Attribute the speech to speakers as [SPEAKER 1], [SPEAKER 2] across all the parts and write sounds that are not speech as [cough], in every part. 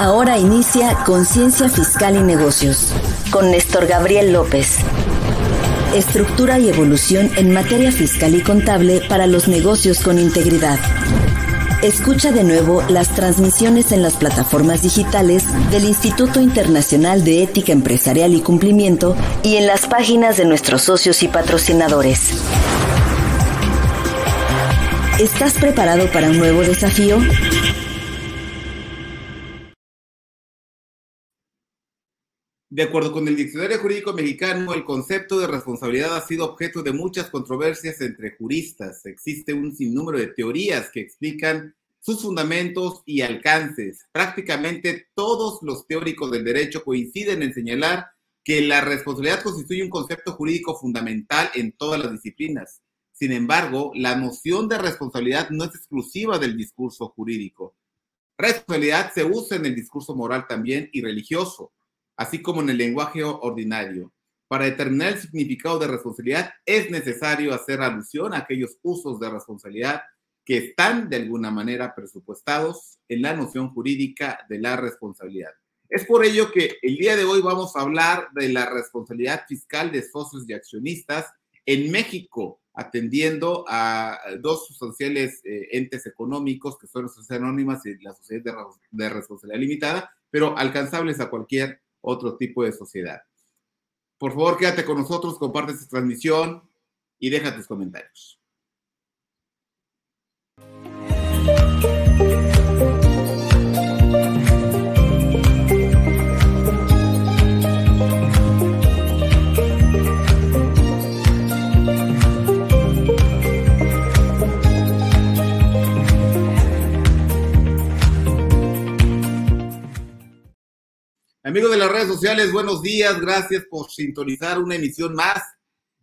[SPEAKER 1] Ahora inicia Conciencia Fiscal y Negocios con Néstor Gabriel López. Estructura y evolución en materia fiscal y contable para los negocios con integridad. Escucha de nuevo las transmisiones en las plataformas digitales del Instituto Internacional de Ética Empresarial y Cumplimiento y en las páginas de nuestros socios y patrocinadores. ¿Estás preparado para un nuevo desafío?
[SPEAKER 2] De acuerdo con el Diccionario Jurídico Mexicano, el concepto de responsabilidad ha sido objeto de muchas controversias entre juristas. Existe un sinnúmero de teorías que explican sus fundamentos y alcances. Prácticamente todos los teóricos del derecho coinciden en señalar que la responsabilidad constituye un concepto jurídico fundamental en todas las disciplinas. Sin embargo, la noción de responsabilidad no es exclusiva del discurso jurídico. Responsabilidad se usa en el discurso moral también y religioso así como en el lenguaje ordinario. Para determinar el significado de responsabilidad es necesario hacer alusión a aquellos usos de responsabilidad que están de alguna manera presupuestados en la noción jurídica de la responsabilidad. Es por ello que el día de hoy vamos a hablar de la responsabilidad fiscal de socios y accionistas en México, atendiendo a dos sustanciales eh, entes económicos que son las sociedades anónimas y la sociedad de, de responsabilidad limitada, pero alcanzables a cualquier otro tipo de sociedad. Por favor, quédate con nosotros, comparte esta transmisión y deja tus comentarios. Amigos de las redes sociales, buenos días. Gracias por sintonizar una emisión más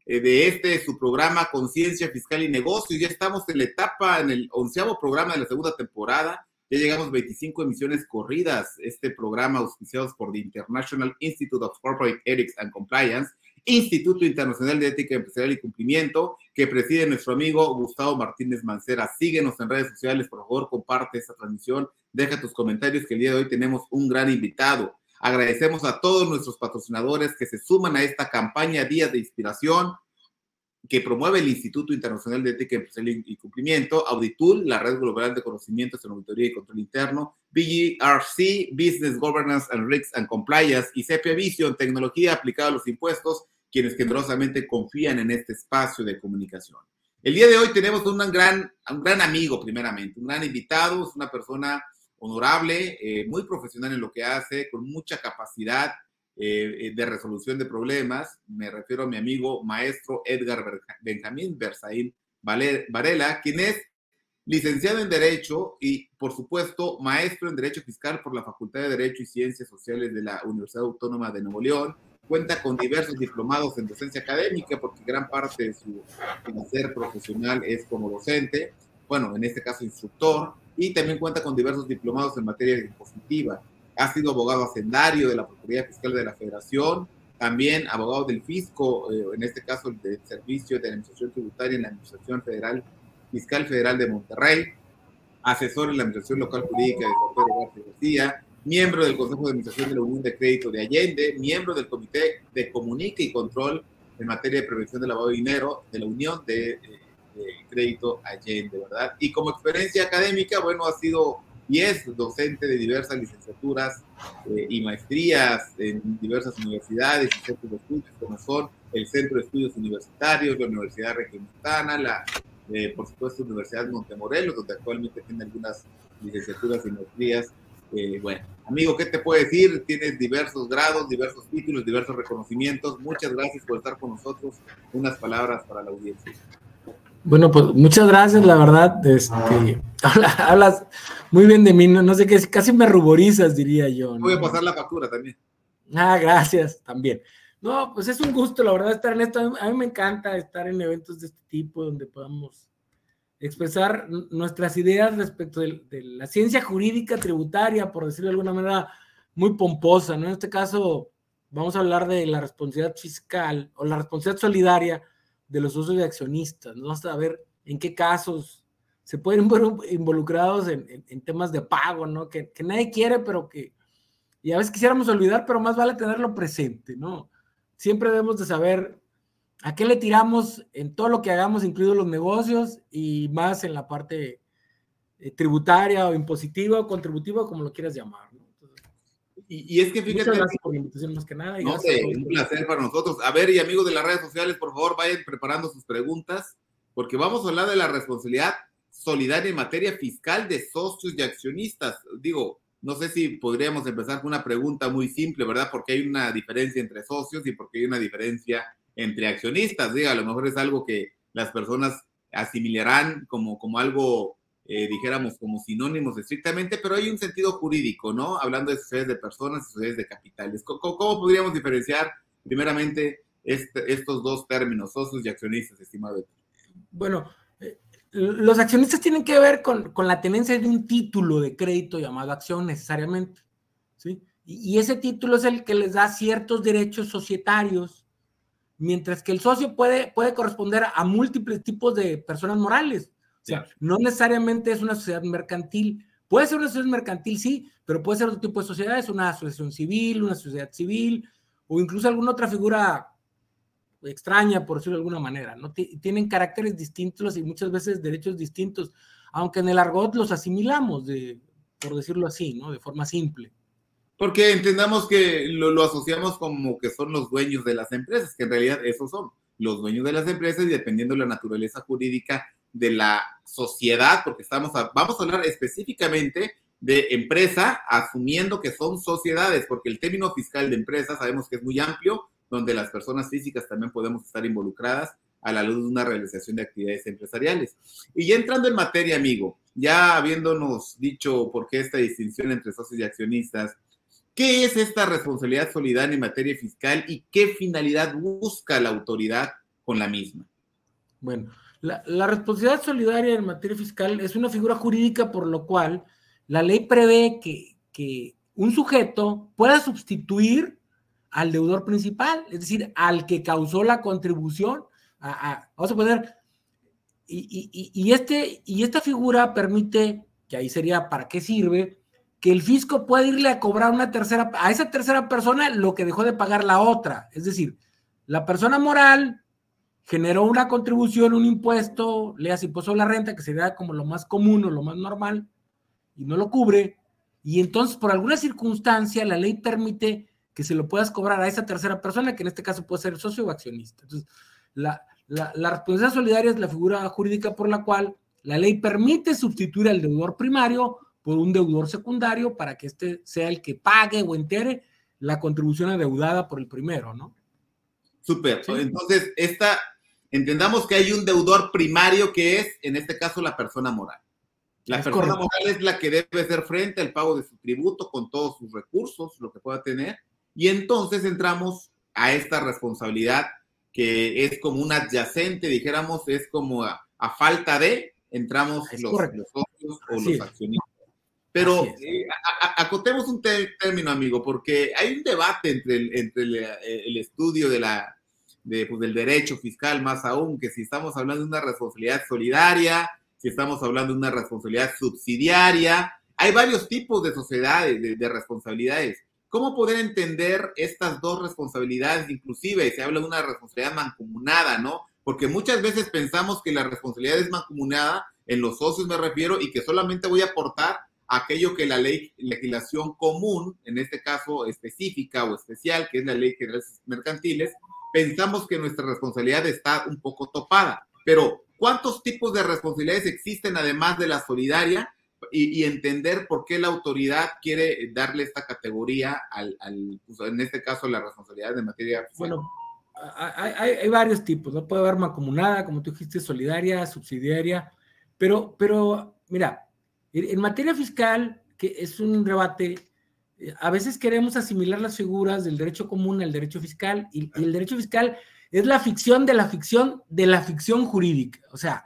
[SPEAKER 2] eh, de este su programa Conciencia Fiscal y Negocios. Ya estamos en la etapa, en el onceavo programa de la segunda temporada. Ya llegamos 25 emisiones corridas. Este programa auspiciados por the International Institute of Corporate Ethics and Compliance, Instituto Internacional de Ética Empresarial y Cumplimiento, que preside nuestro amigo Gustavo Martínez Mancera. Síguenos en redes sociales, por favor, comparte esta transmisión, deja tus comentarios que el día de hoy tenemos un gran invitado. Agradecemos a todos nuestros patrocinadores que se suman a esta campaña Días de Inspiración que promueve el Instituto Internacional de Ética Empresarial y Cumplimiento, Auditul, la Red Global de Conocimientos en Auditoría y Control Interno, BGRC, Business Governance and Risks and Compliance, y CP Vision, Tecnología aplicada a los impuestos, quienes generosamente confían en este espacio de comunicación. El día de hoy tenemos un gran, un gran amigo, primeramente, un gran invitado, es una persona honorable, eh, muy profesional en lo que hace, con mucha capacidad eh, de resolución de problemas. Me refiero a mi amigo maestro Edgar Benjamín Berzaín Varela, quien es licenciado en Derecho y, por supuesto, maestro en Derecho Fiscal por la Facultad de Derecho y Ciencias Sociales de la Universidad Autónoma de Nuevo León. Cuenta con diversos diplomados en docencia académica porque gran parte de su ser profesional es como docente, bueno, en este caso instructor y también cuenta con diversos diplomados en materia impositiva. Ha sido abogado hacendario de la Procuraduría Fiscal de la Federación, también abogado del fisco, eh, en este caso del Servicio de Administración Tributaria en la Administración Federal, Fiscal Federal de Monterrey, asesor en la Administración Local Jurídica de García García, miembro del Consejo de Administración de la Unión de Crédito de Allende, miembro del Comité de Comunica y Control en materia de prevención del lavado de dinero de la Unión de eh, crédito Allende, ¿verdad? Y como experiencia académica, bueno, ha sido y es docente de diversas licenciaturas eh, y maestrías en diversas universidades y centros de estudios, como son el Centro de Estudios Universitarios, la Universidad Regiomontana, la, eh, por supuesto, Universidad Montemorelos, donde actualmente tiene algunas licenciaturas y maestrías. Eh, bueno, amigo, ¿qué te puedo decir? Tienes diversos grados, diversos títulos, diversos reconocimientos. Muchas gracias por estar con nosotros. Unas palabras para la audiencia.
[SPEAKER 3] Bueno, pues muchas gracias, la verdad. Este, hablas muy bien de mí, no, sé qué, casi me ruborizas, diría yo.
[SPEAKER 2] Voy a pasar la factura también.
[SPEAKER 3] Ah, gracias, también. No, pues es un gusto, la verdad, estar en esto. A mí me encanta estar en eventos de este tipo donde podamos expresar nuestras ideas respecto de, de la ciencia jurídica tributaria, por decirlo de alguna manera muy pomposa, ¿no? En este caso, vamos a hablar de la responsabilidad fiscal o la responsabilidad solidaria de los usos de accionistas, ¿no? Hasta ver en qué casos se pueden ver involucrados en, temas de pago, ¿no? Que, nadie quiere, pero que y a veces quisiéramos olvidar, pero más vale tenerlo presente, ¿no? Siempre debemos de saber a qué le tiramos en todo lo que hagamos, incluidos los negocios y más en la parte eh, tributaria o impositiva o contributiva, como lo quieras llamar, ¿no?
[SPEAKER 2] y, es que fíjate.
[SPEAKER 3] por la invitación más que nada.
[SPEAKER 2] no sé, un placer para nosotros. A ver, y amigos de las redes sociales, por favor, vayan preparando sus preguntas, porque vamos a hablar de la responsabilidad solidaria en materia fiscal de socios y accionistas. Digo, no sé si podríamos empezar con una pregunta muy simple, ¿verdad? Porque hay una diferencia entre socios y porque hay una diferencia entre accionistas. Diga, a lo mejor es algo que las personas asimilarán como, como algo eh, dijéramos, como sinónimos estrictamente, pero hay un sentido jurídico, ¿no? Hablando de sociedades de personas y sociedades de capitales. ¿Cómo, podríamos diferenciar, primeramente, este, estos dos términos, socios y accionistas, estimado?
[SPEAKER 3] Bueno, eh, los accionistas tienen que ver con, con, la tenencia de un título de crédito llamado acción necesariamente, ¿sí? Y, y ese título es el que les da ciertos derechos societarios mientras que el socio puede, puede corresponder a múltiples tipos de personas morales. O sea, no necesariamente es una sociedad mercantil. Puede ser una sociedad mercantil, sí, pero puede ser otro tipo de sociedades, una asociación civil, una sociedad civil, o incluso alguna otra figura extraña, por decirlo de alguna manera. ¿no? Tienen caracteres distintos y muchas veces derechos distintos, aunque en el argot los asimilamos, de, por decirlo así, ¿no? de forma simple.
[SPEAKER 2] Porque entendamos que lo, lo, asociamos como que son los dueños de las empresas, que en realidad esos son los dueños de las empresas y dependiendo de la naturaleza jurídica de la sociedad, porque estamos vamos a hablar específicamente de empresa, asumiendo que son sociedades, porque el término fiscal de empresa sabemos que es muy amplio, donde las personas físicas también podemos estar involucradas a la luz de una realización de actividades empresariales. Y ya entrando en materia, amigo, ya habiéndonos dicho por qué esta distinción entre socios y accionistas, ¿qué es esta responsabilidad solidaria en materia fiscal y qué finalidad busca la autoridad con la misma?
[SPEAKER 3] Bueno, la, responsabilidad solidaria en materia fiscal es una figura jurídica por lo cual la ley prevé que, un sujeto pueda sustituir al deudor principal, es decir, al que causó la contribución. vamos a poner, y, este, y esta figura permite, que ahí sería para qué sirve, que el fisco pueda irle a cobrar una tercera, a esa tercera persona lo que dejó de pagar la otra. Es decir, la persona moral generó una contribución, un impuesto, leas impuesto a la renta, que sería como lo más común o lo más normal, y no lo cubre, y entonces por alguna circunstancia la ley permite que se lo puedas cobrar a esa tercera persona, que en este caso puede ser socio o accionista. Entonces, la, la, la responsabilidad solidaria es la figura jurídica por la cual la ley permite sustituir al deudor primario por un deudor secundario para que éste sea el que pague o entere la contribución adeudada por el primero, ¿no?
[SPEAKER 2] Súper. Entonces, esta entendamos que hay un deudor primario que es, en este caso, la persona moral. La persona moral es la que debe hacer frente al pago de su tributo con todos sus recursos, lo que pueda tener. Y entonces entramos a esta responsabilidad que es como un adyacente, dijéramos, es como a, falta de, entramos los, socios o los accionistas. Pero eh, acotemos un término, amigo, porque hay un debate entre el, entre el estudio de la de, pues, del derecho fiscal, más aún, que si estamos hablando de una responsabilidad solidaria, si estamos hablando de una responsabilidad subsidiaria, hay varios tipos de sociedades, de, responsabilidades. ¿Cómo poder entender estas dos responsabilidades? Inclusive se habla de una responsabilidad mancomunada, ¿no? Porque muchas veces pensamos que la responsabilidad es mancomunada, en los socios me refiero, y que solamente voy a aportar aquello que la ley, legislación común, en este caso específica o especial, que es la ley general mercantiles, pensamos que nuestra responsabilidad está un poco topada. Pero, ¿cuántos tipos de responsabilidades existen además de la solidaria? Y, entender por qué la autoridad quiere darle esta categoría al, pues, en este caso, la responsabilidad de materia.
[SPEAKER 3] Bueno, hay, varios tipos, ¿no? Puede haber mancomunada, como tú dijiste, solidaria, subsidiaria, pero, pero, mira, en materia fiscal, que es un debate, a veces queremos asimilar las figuras del derecho común al derecho fiscal y, el derecho fiscal es la ficción de la ficción de la ficción jurídica. O sea,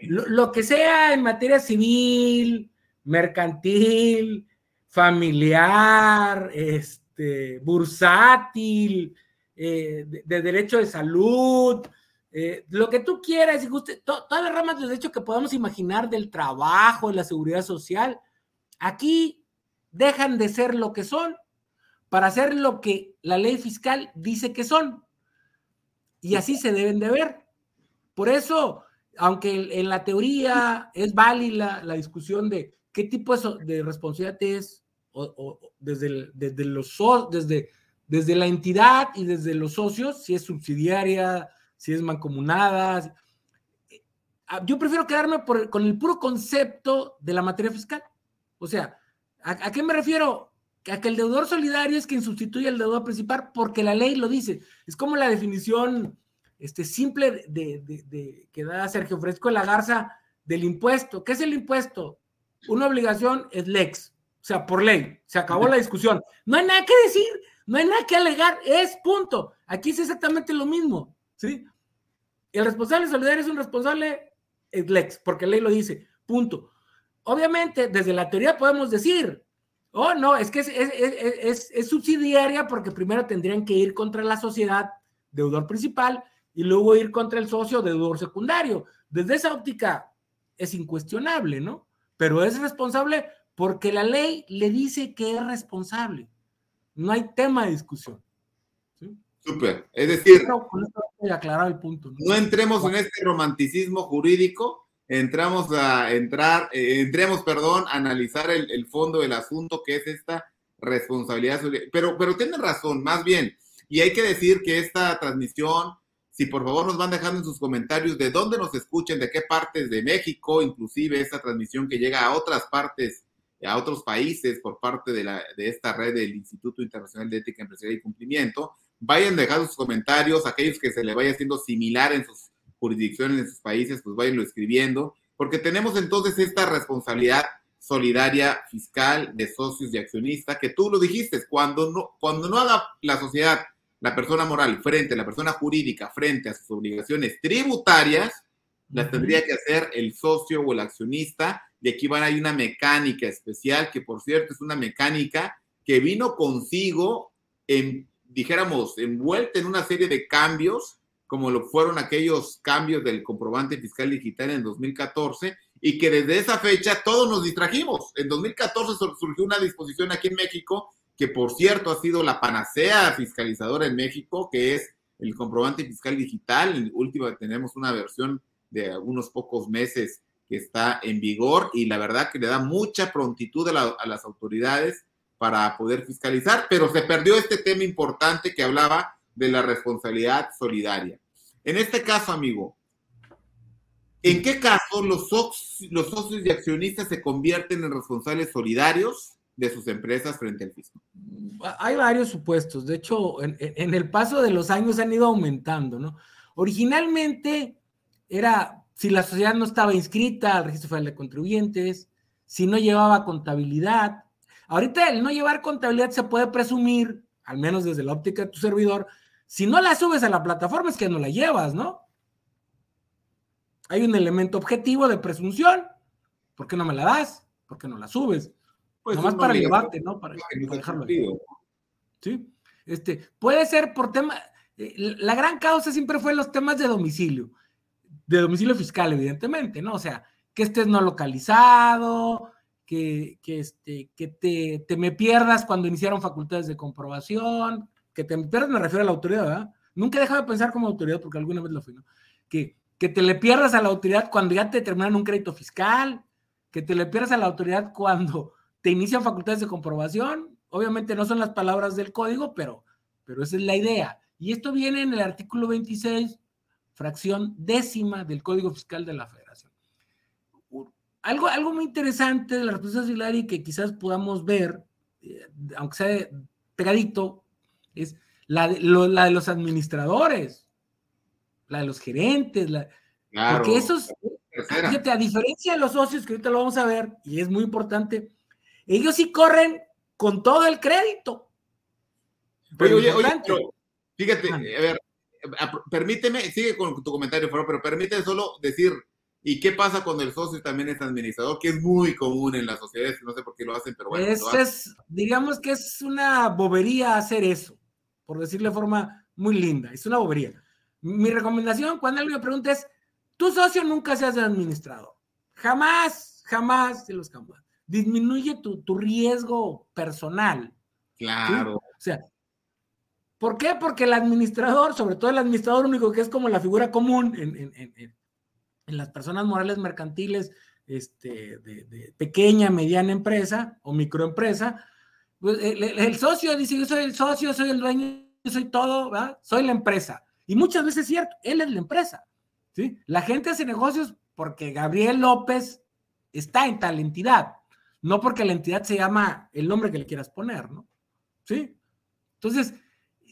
[SPEAKER 3] lo, que sea en materia civil, mercantil, familiar, este, bursátil, eh, de, derecho de salud, eh, lo que tú quieras todas las ramas del derecho que podamos imaginar del trabajo, de la seguridad social, aquí dejan de ser lo que son para hacer lo que la ley fiscal dice que son. Y así se deben de ver. Por eso, aunque en la teoría es válida la discusión de qué tipo de responsabilidad es, o, desde, desde, los, desde, desde la entidad y desde los socios, si es subsidiaria, si es mancomunada. Ah, yo prefiero quedarme con el puro concepto de la materia fiscal. O sea, ¿a, ¿a, qué me refiero? A que el deudor solidario es quien sustituye al deudor principal porque la ley lo dice. Es como la definición este, simple de, que da Sergio Fresco de la Garza del impuesto. ¿Qué es el impuesto? Una obligación es lex, o sea, por ley. Se acabó la discusión. No hay nada que decir, no hay nada que alegar, es punto. Aquí es exactamente lo mismo, ¿sí? El responsable solidario es un responsable es lex, porque ley lo dice, punto. Obviamente, desde la teoría podemos decir, oh, no, es que es, es subsidiaria porque primero tendrían que ir contra la sociedad deudor principal y luego ir contra el socio deudor secundario. Desde esa óptica es incuestionable, ¿no? Pero es responsable porque la ley le dice que es responsable. No hay tema de discusión.
[SPEAKER 2] ¿sí? Súper. Es decir,
[SPEAKER 3] el punto.
[SPEAKER 2] ¿no? entremos en este romanticismo jurídico, entramos a entrar, eh, entremos, perdón, a analizar el, el, fondo del asunto que es esta responsabilidad. Pero, pero tiene razón, más bien. Y hay que decir que esta transmisión si por favor nos van dejando en sus comentarios de dónde nos escuchen, de qué partes de México, inclusive esta transmisión que llega a otras partes, a otros países por parte de, la, de esta red del Instituto Internacional de Ética Empresarial y Cumplimiento. Vayan dejando sus comentarios, aquellos que se le vaya haciendo similar en sus jurisdicciones, en sus países, pues váyanlo escribiendo, porque tenemos entonces esta responsabilidad solidaria fiscal de socios y accionistas, que tú lo dijiste, cuando no, cuando no haga la sociedad la persona moral frente a la persona jurídica, frente a sus obligaciones tributarias, las tendría que hacer el socio o el accionista. Y aquí van, hay una mecánica especial, que por cierto es una mecánica que vino consigo, en, dijéramos, envuelta en una serie de cambios, como lo fueron aquellos cambios del comprobante fiscal digital en 2014, y que desde esa fecha todos nos distrajimos. En 2014 surgió una disposición aquí en México que por cierto ha sido la panacea fiscalizadora en México, que es el comprobante fiscal digital. En última tenemos una versión de unos pocos meses que está en vigor y la verdad que le da mucha prontitud a, las autoridades para poder fiscalizar, pero se perdió este tema importante que hablaba de la responsabilidad solidaria. En este caso, amigo, ¿en qué caso los, socios y accionistas se convierten en responsables solidarios de sus empresas frente al fisco?
[SPEAKER 3] Hay varios supuestos. De hecho, en, el paso de los años han ido aumentando, ¿no? Originalmente era si la sociedad no estaba inscrita al registro federal de contribuyentes, si no llevaba contabilidad. Ahorita el no llevar contabilidad se puede presumir, al menos desde la óptica de tu servidor, si no la subes a la plataforma es que no la llevas, ¿no? Hay un elemento objetivo de presunción. ¿Por qué no me la das? ¿Por qué no la subes? Pues Nomás para llevarte, ¿no? Para, dejarlo Sí. Este, puede ser por tema. Eh, la gran causa siempre fue los temas de domicilio. De domicilio fiscal, evidentemente, ¿no? O sea, que estés no localizado, que, que, este, que te, te, me pierdas cuando iniciaron facultades de comprobación, que te pierdas, me refiero a la autoridad, ¿verdad? Nunca he dejado de pensar como autoridad, porque alguna vez lo fui, ¿no? Que, que te le pierdas a la autoridad cuando ya te terminan un crédito fiscal, que te le pierdas a la autoridad cuando te inician facultades de comprobación. Obviamente no son las palabras del código, pero, pero esa es la idea. Y esto viene en el artículo 26, fracción décima del Código Fiscal de la Federación. Algo, algo muy interesante de la responsabilidad y que quizás podamos ver, eh, aunque sea pegadito, es la de, la de, los administradores, la de los gerentes, la, porque esos, fíjate, a diferencia de los socios, que ahorita lo vamos a ver, y es muy importante, ellos sí corren con todo el crédito.
[SPEAKER 2] Pero oye, oye, fíjate, a ver, permíteme, sigue con tu comentario, pero permíteme solo decir, ¿y qué pasa cuando el socio también es administrador? Que es muy común en las sociedades, no sé por qué lo hacen, pero bueno.
[SPEAKER 3] Es, digamos que es una bobería hacer eso, por decirlo de forma muy linda, es una bobería. Mi recomendación cuando alguien me pregunta es, tu socio nunca seas administrador, jamás, jamás de los campos disminuye tu, riesgo personal.
[SPEAKER 2] Claro.
[SPEAKER 3] O sea, ¿por qué? Porque el administrador, sobre todo el administrador único, que es como la figura común en, las personas morales mercantiles este, de, pequeña, mediana empresa o microempresa, pues, el, socio dice, yo soy el socio, soy el dueño, yo soy todo, ¿verdad? soy la empresa. Y muchas veces es cierto, él es la empresa. ¿sí? La gente hace negocios porque Gabriel López está en tal entidad, no porque la entidad se llama el nombre que le quieras poner, ¿no? ¿Sí? Entonces,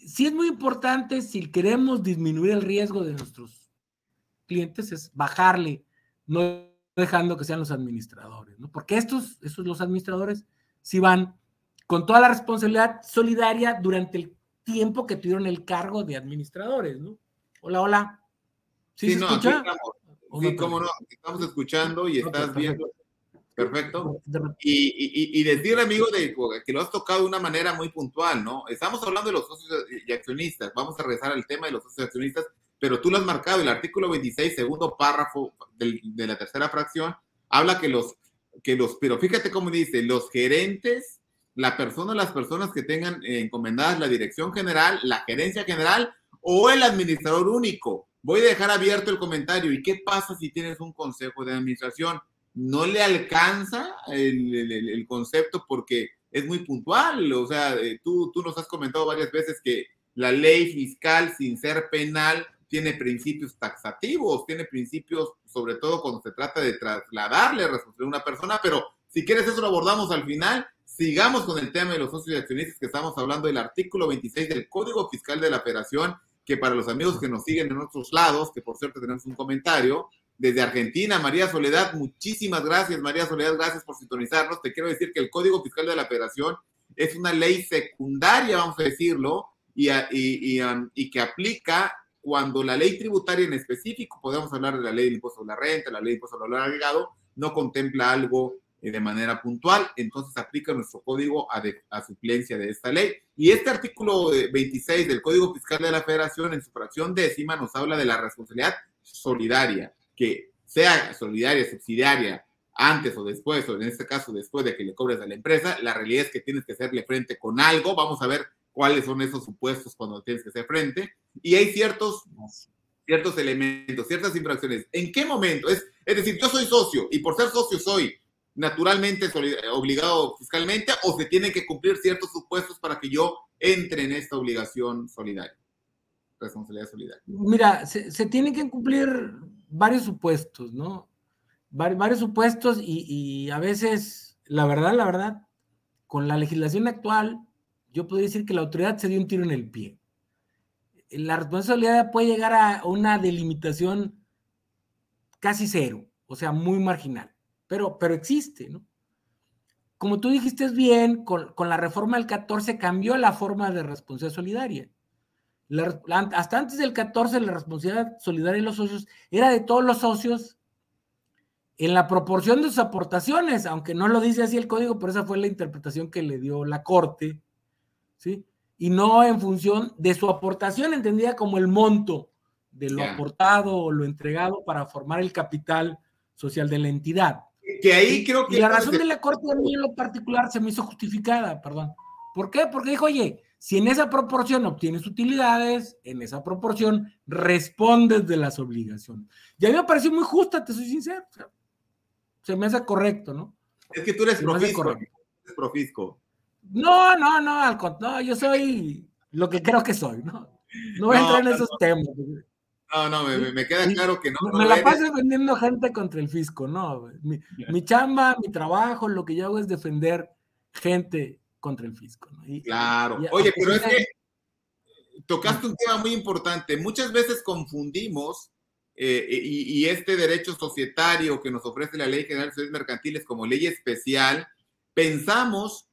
[SPEAKER 3] sí es muy importante si queremos disminuir el riesgo de nuestros clientes, es bajarle, no dejando que sean los administradores, ¿no? Porque estos, estos los administradores, sí van con toda la responsabilidad solidaria durante el tiempo que tuvieron el cargo de administradores, ¿no? Hola, hola.
[SPEAKER 2] ¿Sí, se escucha? Sí, cómo no, estamos escuchando y estás viendo. Perfecto. Y, y, decir, amigo, de, que lo has tocado de una manera muy puntual, ¿no? Estamos hablando de los socios y accionistas. Vamos a regresar al tema de los socios y accionistas, pero tú lo has marcado. El artículo 26, segundo párrafo de la tercera fracción, habla que los, que los, pero fíjate cómo dice, los gerentes, la persona, las personas que tengan encomendadas la dirección general, la gerencia general o el administrador único Voy a dejar abierto el comentario. ¿Y qué pasa si tienes un consejo de administración? No le alcanza el, concepto porque es muy puntual. O sea, eh, tú, tú nos has comentado varias veces que la ley fiscal, sin ser penal, tiene principios taxativos, tiene principios, sobre todo cuando se trata de trasladarle a una persona, pero si quieres eso lo abordamos al final. Sigamos con el tema de los socios y accionistas que estamos hablando del artículo 26 del Código Fiscal de la Federación que para los amigos que nos siguen en otros lados, que por cierto tenemos un comentario, desde Argentina, María Soledad, muchísimas gracias, María Soledad, gracias por sintonizarnos. Te quiero decir que el Código Fiscal de la Federación es una ley secundaria, vamos a decirlo, y, y, um, y, que aplica cuando la ley tributaria en específico, podemos hablar de la ley del impuesto a la renta, la ley del impuesto al valor agregado, no contempla algo de manera puntual, entonces aplica nuestro código a, a, suplencia de esta ley. Y este artículo 26 del Código Fiscal de la Federación, en su fracción décima, nos habla de la responsabilidad solidaria, que sea solidaria, subsidiaria, antes o después, o en este caso después de que le cobres a la empresa, la realidad es que tienes que hacerle frente con algo. Vamos a ver cuáles son esos supuestos cuando tienes que hacer frente. Y hay ciertos, ciertos elementos, ciertas infracciones. ¿En qué momento? Es, es decir, yo soy socio y por ser socio soy naturalmente obligado fiscalmente o se tienen que cumplir ciertos supuestos para que yo entre en esta obligación solidaria, responsabilidad solidaria?
[SPEAKER 3] Mira, se, se tienen que cumplir varios supuestos, ¿no? varios supuestos y, y, a veces, la verdad, la verdad, con la legislación actual, yo podría decir que la autoridad se dio un tiro en el pie. La responsabilidad puede llegar a una delimitación casi cero, o sea, muy marginal pero, pero existe, ¿no? Como tú dijiste bien, con, la reforma del 14 cambió la forma de responsabilidad solidaria. hasta antes del 14 la responsabilidad solidaria de los socios era de todos los socios en la proporción de sus aportaciones, aunque no lo dice así el código, pero esa fue la interpretación que le dio la Corte, ¿sí? Y no en función de su aportación, entendida como el monto de lo aportado o lo entregado para formar el capital social de la entidad
[SPEAKER 2] que ahí creo que...
[SPEAKER 3] Y la razón de la Corte a mí en lo particular se me hizo justificada, perdón. ¿Por qué? Porque dijo, oye, si en esa proporción obtienes utilidades, en esa proporción respondes de las obligaciones. Y a mí me pareció muy justa, te soy sincero. se me hace correcto, ¿no?
[SPEAKER 2] Es que tú eres profisco. Eres profisco.
[SPEAKER 3] No, no, no, al contrario, yo soy lo que creo que soy, ¿no? No voy a entrar en esos temas.
[SPEAKER 2] No, no, me, queda claro que no.
[SPEAKER 3] Me la paso defendiendo gente contra el fisco, no. Mi, chamba, mi trabajo, lo que yo hago es defender gente contra el fisco.
[SPEAKER 2] claro. Oye, pero es que tocaste un tema muy importante. Muchas veces confundimos eh, y, este derecho societario que nos ofrece la Ley General de Servicios Mercantiles como ley especial, pensamos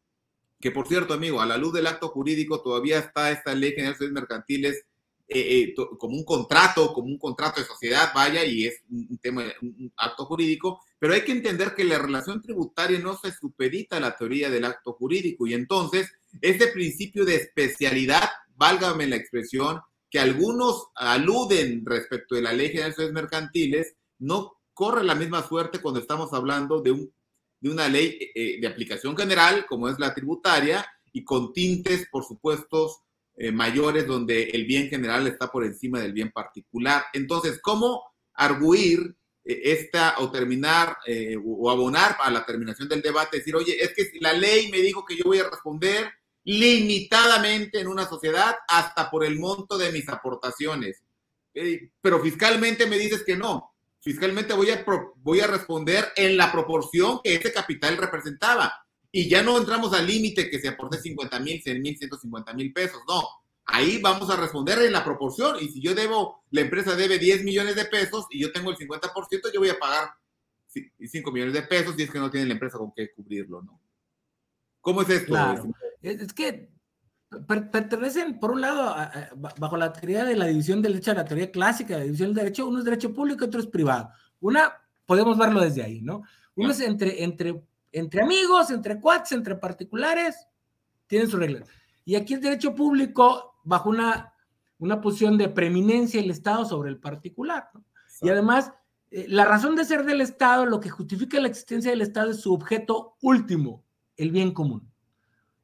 [SPEAKER 2] que, por cierto, amigo, a la luz del acto jurídico todavía está esta Ley General de Servicios Mercantiles eh, eh, como un contrato, como un contrato de sociedad, vaya, y es un, tema, un acto jurídico, pero hay que entender que la relación tributaria no se supedita a la teoría del acto jurídico y entonces ese principio de especialidad, válgame la expresión, que algunos aluden respecto de la ley de mercantiles, no corre la misma suerte cuando estamos hablando de, un, de una ley eh, de aplicación general, como es la tributaria, y con tintes, por supuesto, eh, mayores donde el bien general está por encima del bien particular. Entonces, ¿cómo arguir eh, esta o terminar eh, o abonar a la terminación del debate? Decir, oye, es que la ley me dijo que yo voy a responder limitadamente en una sociedad hasta por el monto de mis aportaciones. pero fiscalmente me dices que no. Fiscalmente voy a, voy a responder en la proporción que ese capital representaba y ya no entramos al límite que se aporte 50 mil, 100 mil, 150 mil pesos, no. Ahí vamos a responder en la proporción y si yo debo, la empresa debe 10 millones de pesos y yo tengo el 50%, yo voy a pagar 5 millones de pesos y es que no tiene la empresa con qué cubrirlo, ¿no? ¿Cómo es esto?
[SPEAKER 3] Es que pertenecen, por un lado, bajo la teoría de la división del derecho a la teoría clásica, de la división del derecho, uno es derecho público y otro es privado. Una, podemos verlo desde ahí, ¿no? Uno es entre, entre entre amigos, entre cuates, entre particulares, tienen sus reglas. Y aquí el derecho público bajo una, una posición de preeminencia del Estado sobre el particular. Y además, eh, la razón de ser del Estado, lo que justifica la existencia del Estado es su objeto último, el bien común.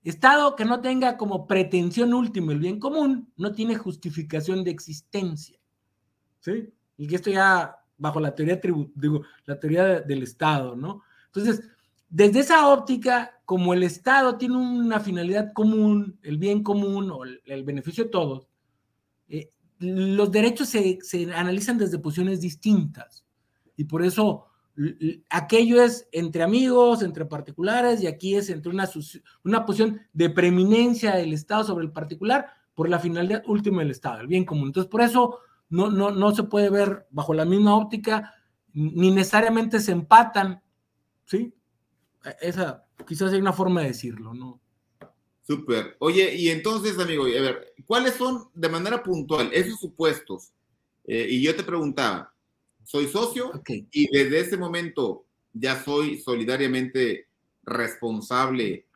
[SPEAKER 3] Estado que no tenga como pretensión último el bien común, no tiene justificación de existencia. ¿Sí? Y que esto ya bajo la teoría, digo, la teoría del Estado, ¿no? Entonces, desde esa óptica, como el Estado tiene una finalidad común, el bien común o el, beneficio de todos, eh, los derechos se, analizan desde posiciones distintas. Y por eso aquello es entre amigos, entre particulares, y aquí es entre una, una posición de preeminencia del Estado sobre el particular por la finalidad última del Estado, el bien común. Entonces, por eso no, no, no se puede ver bajo la misma óptica, ni necesariamente se empatan, ¿sí? Esa quizás hay una forma de decirlo, ¿no?
[SPEAKER 2] Súper. Oye, y entonces, amigo, a ver, ¿cuáles son de manera puntual esos supuestos? Eh, y yo te preguntaba, soy socio y desde ese momento ya soy solidariamente responsable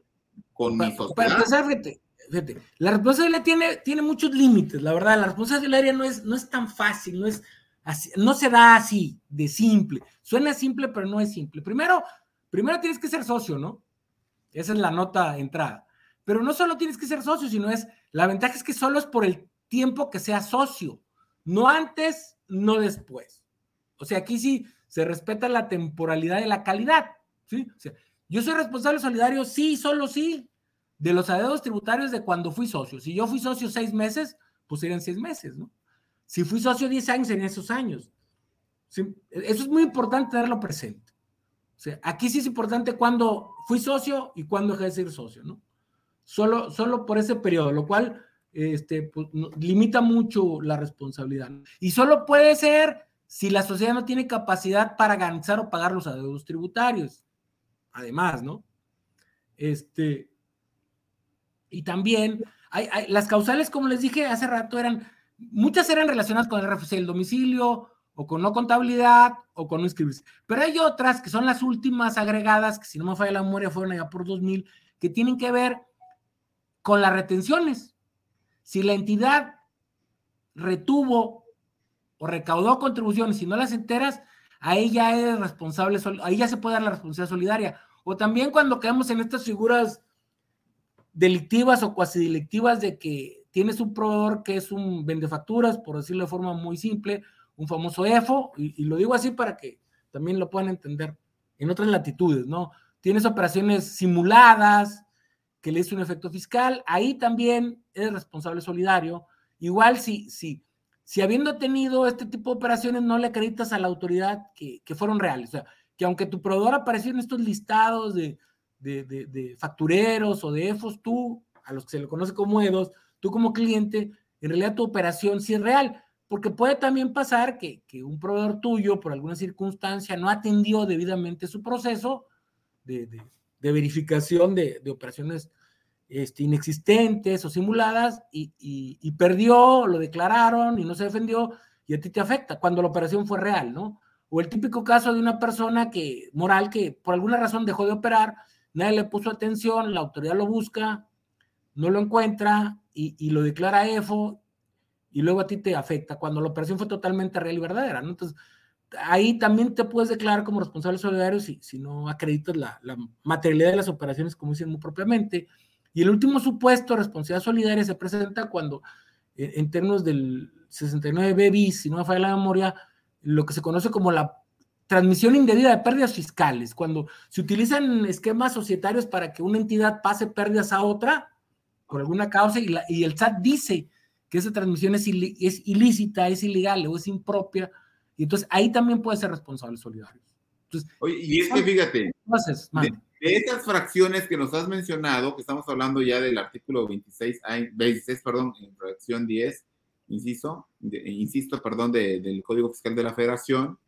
[SPEAKER 2] con mi sociedad. Para empezar,
[SPEAKER 3] fíjate, fíjate, la responsabilidad tiene, tiene muchos límites, la verdad, la responsabilidad no es, no es tan fácil, no es así, no se da así, de simple. Suena simple, pero no es simple. Primero, Primero tienes que ser socio, ¿no? Esa es la nota entrada. Pero no solo tienes que ser socio, sino es, la ventaja es que solo es por el tiempo que sea socio, no antes, no después. O sea, aquí sí se respeta la temporalidad de la calidad, ¿sí? O sea, yo soy responsable solidario, sí, solo sí, de los adeudos tributarios de cuando fui socio. Si yo fui socio seis meses, pues serían seis meses, ¿no? Si fui socio diez años, serían esos años. Eso es muy importante tenerlo presente. O sea, aquí sí es importante cuando fui socio y cuando dejé de ser socio, ¿no? Solo, solo por ese periodo, lo cual este, pues, limita mucho la responsabilidad. Y solo puede ser si la sociedad no tiene capacidad para ganzar o pagar los adeudos tributarios. Además, ¿no? Este, y también las causales, como les dije hace rato, eran, muchas eran relacionadas con el RFC del domicilio, o con no contabilidad o con no inscribirse. Pero hay otras que son las últimas agregadas, que si no me falla la memoria fueron allá por 2000, que tienen que ver con las retenciones. Si la entidad retuvo o recaudó contribuciones y no las enteras, ahí ya es responsable, ahí ya se puede dar la responsabilidad solidaria. O también cuando quedamos en estas figuras delictivas o cuasi delictivas de que tienes un proveedor que es un vendefacturas, por decirlo de forma muy simple, un famoso EFO, y, lo digo así para que también lo puedan entender en otras latitudes, ¿no? Tienes operaciones simuladas que le hizo un efecto fiscal, ahí también es responsable solidario. Igual si, si, si habiendo tenido este tipo de operaciones no le acreditas a la autoridad que, fueron reales, o sea, que aunque tu proveedor apareció en estos listados de, de, factureros o de EFOS, tú, a los que se le conoce como EDOS, tú como cliente, en realidad tu operación sí es real porque puede también pasar que, un proveedor tuyo, por alguna circunstancia, no atendió debidamente su proceso de, verificación de, operaciones este, inexistentes o simuladas y, perdió, lo declararon y no se defendió y a ti te afecta cuando la operación fue real, ¿no? O el típico caso de una persona que, moral, que por alguna razón dejó de operar, nadie le puso atención, la autoridad lo busca, no lo encuentra y, y lo declara EFO y luego a ti te afecta cuando la operación fue totalmente real y verdadera. Entonces, ahí también te puedes declarar como responsable solidario si, si no acreditas la, materialidad de las operaciones, como dicen muy propiamente. Y el último supuesto, responsabilidad solidaria, se presenta cuando, en términos del 69 bis, si no me falla la memoria, lo que se conoce como la transmisión indebida de pérdidas fiscales, cuando se utilizan esquemas societarios para que una entidad pase pérdidas a otra por alguna causa y, y el SAT dice que esa transmisión es, es, ilícita, es ilegal o es impropia, y entonces ahí también puede ser responsable solidario. Entonces,
[SPEAKER 2] Oye, y es que fíjate, de, esas fracciones que nos has mencionado, que estamos hablando ya del artículo 26, 26 perdón, en fracción 10, insisto, insisto, perdón, del Código Fiscal de la Federación,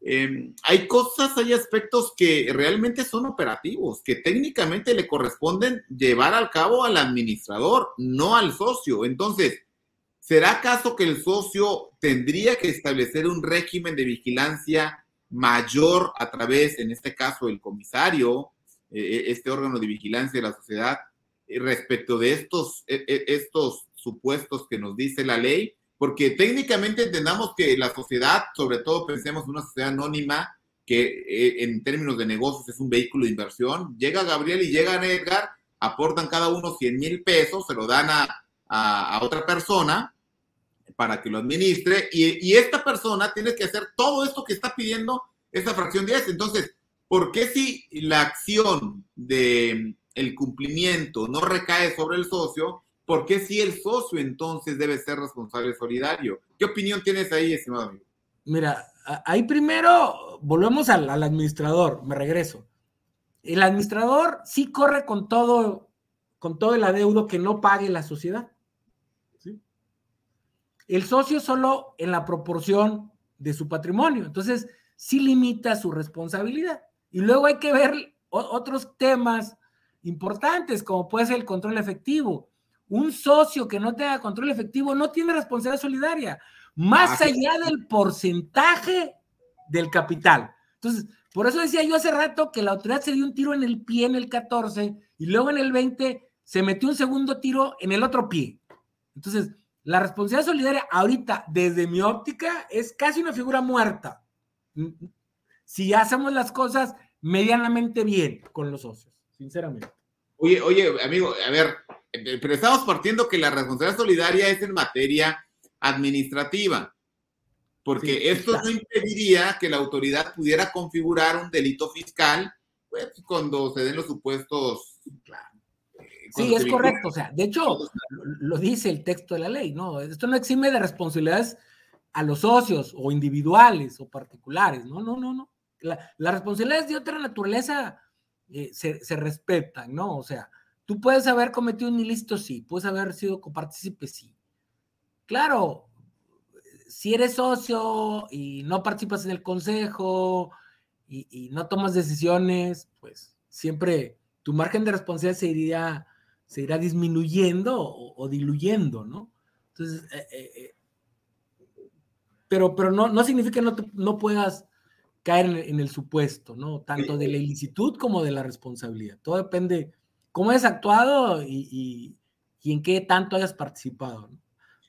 [SPEAKER 2] em, hay cosas, hay aspectos que realmente son operativos, que técnicamente le corresponden llevar al cabo al administrador, no al socio. Entonces, ¿será acaso que el socio tendría que establecer un régimen de vigilancia mayor a través, en este caso, el comisario, eh, este órgano de vigilancia de la sociedad, eh, respecto de estos, estos supuestos que nos dice la ley, porque técnicamente entendamos que la sociedad, sobre todo pensemos en una sociedad anónima, que eh, en términos de negocios es un vehículo de inversión, llega Gabriel y llega Edgar, aportan cada uno 100 mil pesos, se lo dan a, a, otra persona para que lo administre, y, y, esta persona tiene que hacer todo esto que está pidiendo esta fracción 10. Entonces, ¿por qué si la acción de el cumplimiento no recae sobre el socio, ¿por qué si el socio entonces debe ser responsable solidario? ¿Qué opinión tienes ahí, estimado amigo?
[SPEAKER 3] Mira, ahí primero volvemos al, administrador, me regreso. El administrador sí corre con todo, con todo el adeudo que no pague la sociedad. El socio solo en la proporción de su patrimonio. Entonces, sí limita su responsabilidad. Y luego hay que ver otros temas importantes, como puede ser el control efectivo. Un socio que no tenga control efectivo no tiene responsabilidad solidaria, más allá del porcentaje del capital. Entonces, por eso decía yo hace rato que la autoridad se dio un tiro en el pie en el 14 y luego en el 20 se metió un segundo tiro en el otro pie. Entonces, la responsabilidad solidaria ahorita, desde mi óptica, es casi una figura muerta. Si hacemos las cosas medianamente bien con los socios, sinceramente.
[SPEAKER 2] Oye, oye, amigo, a ver, pero estamos partiendo que la responsabilidad solidaria es en materia administrativa, porque esto no impediría que la autoridad pudiera configurar un delito fiscal pues, cuando se den los supuestos.
[SPEAKER 3] Eh, sí, es correcto. O sea, de hecho, lo dice el texto de la ley, ¿no? Esto no exime de responsabilidades a los socios o individuales o particulares, no, no, no, no. La, las responsabilidades de otra naturaleza eh, se, se respetan, ¿no? O sea, Tú puedes haber cometido un ilícito, sí, puedes haber sido copartícipe, sí. Claro, si eres socio y no participas en el consejo y, no tomas decisiones, pues siempre tu margen de responsabilidad se iría, se irá disminuyendo o, diluyendo, ¿no? Entonces, eh, eh, eh, pero, pero no, no significa que no, no puedas caer en, en, el supuesto, ¿no? Tanto de la ilicitud como de la responsabilidad. Todo depende cómo hayas actuado y, en qué tanto hayas participado.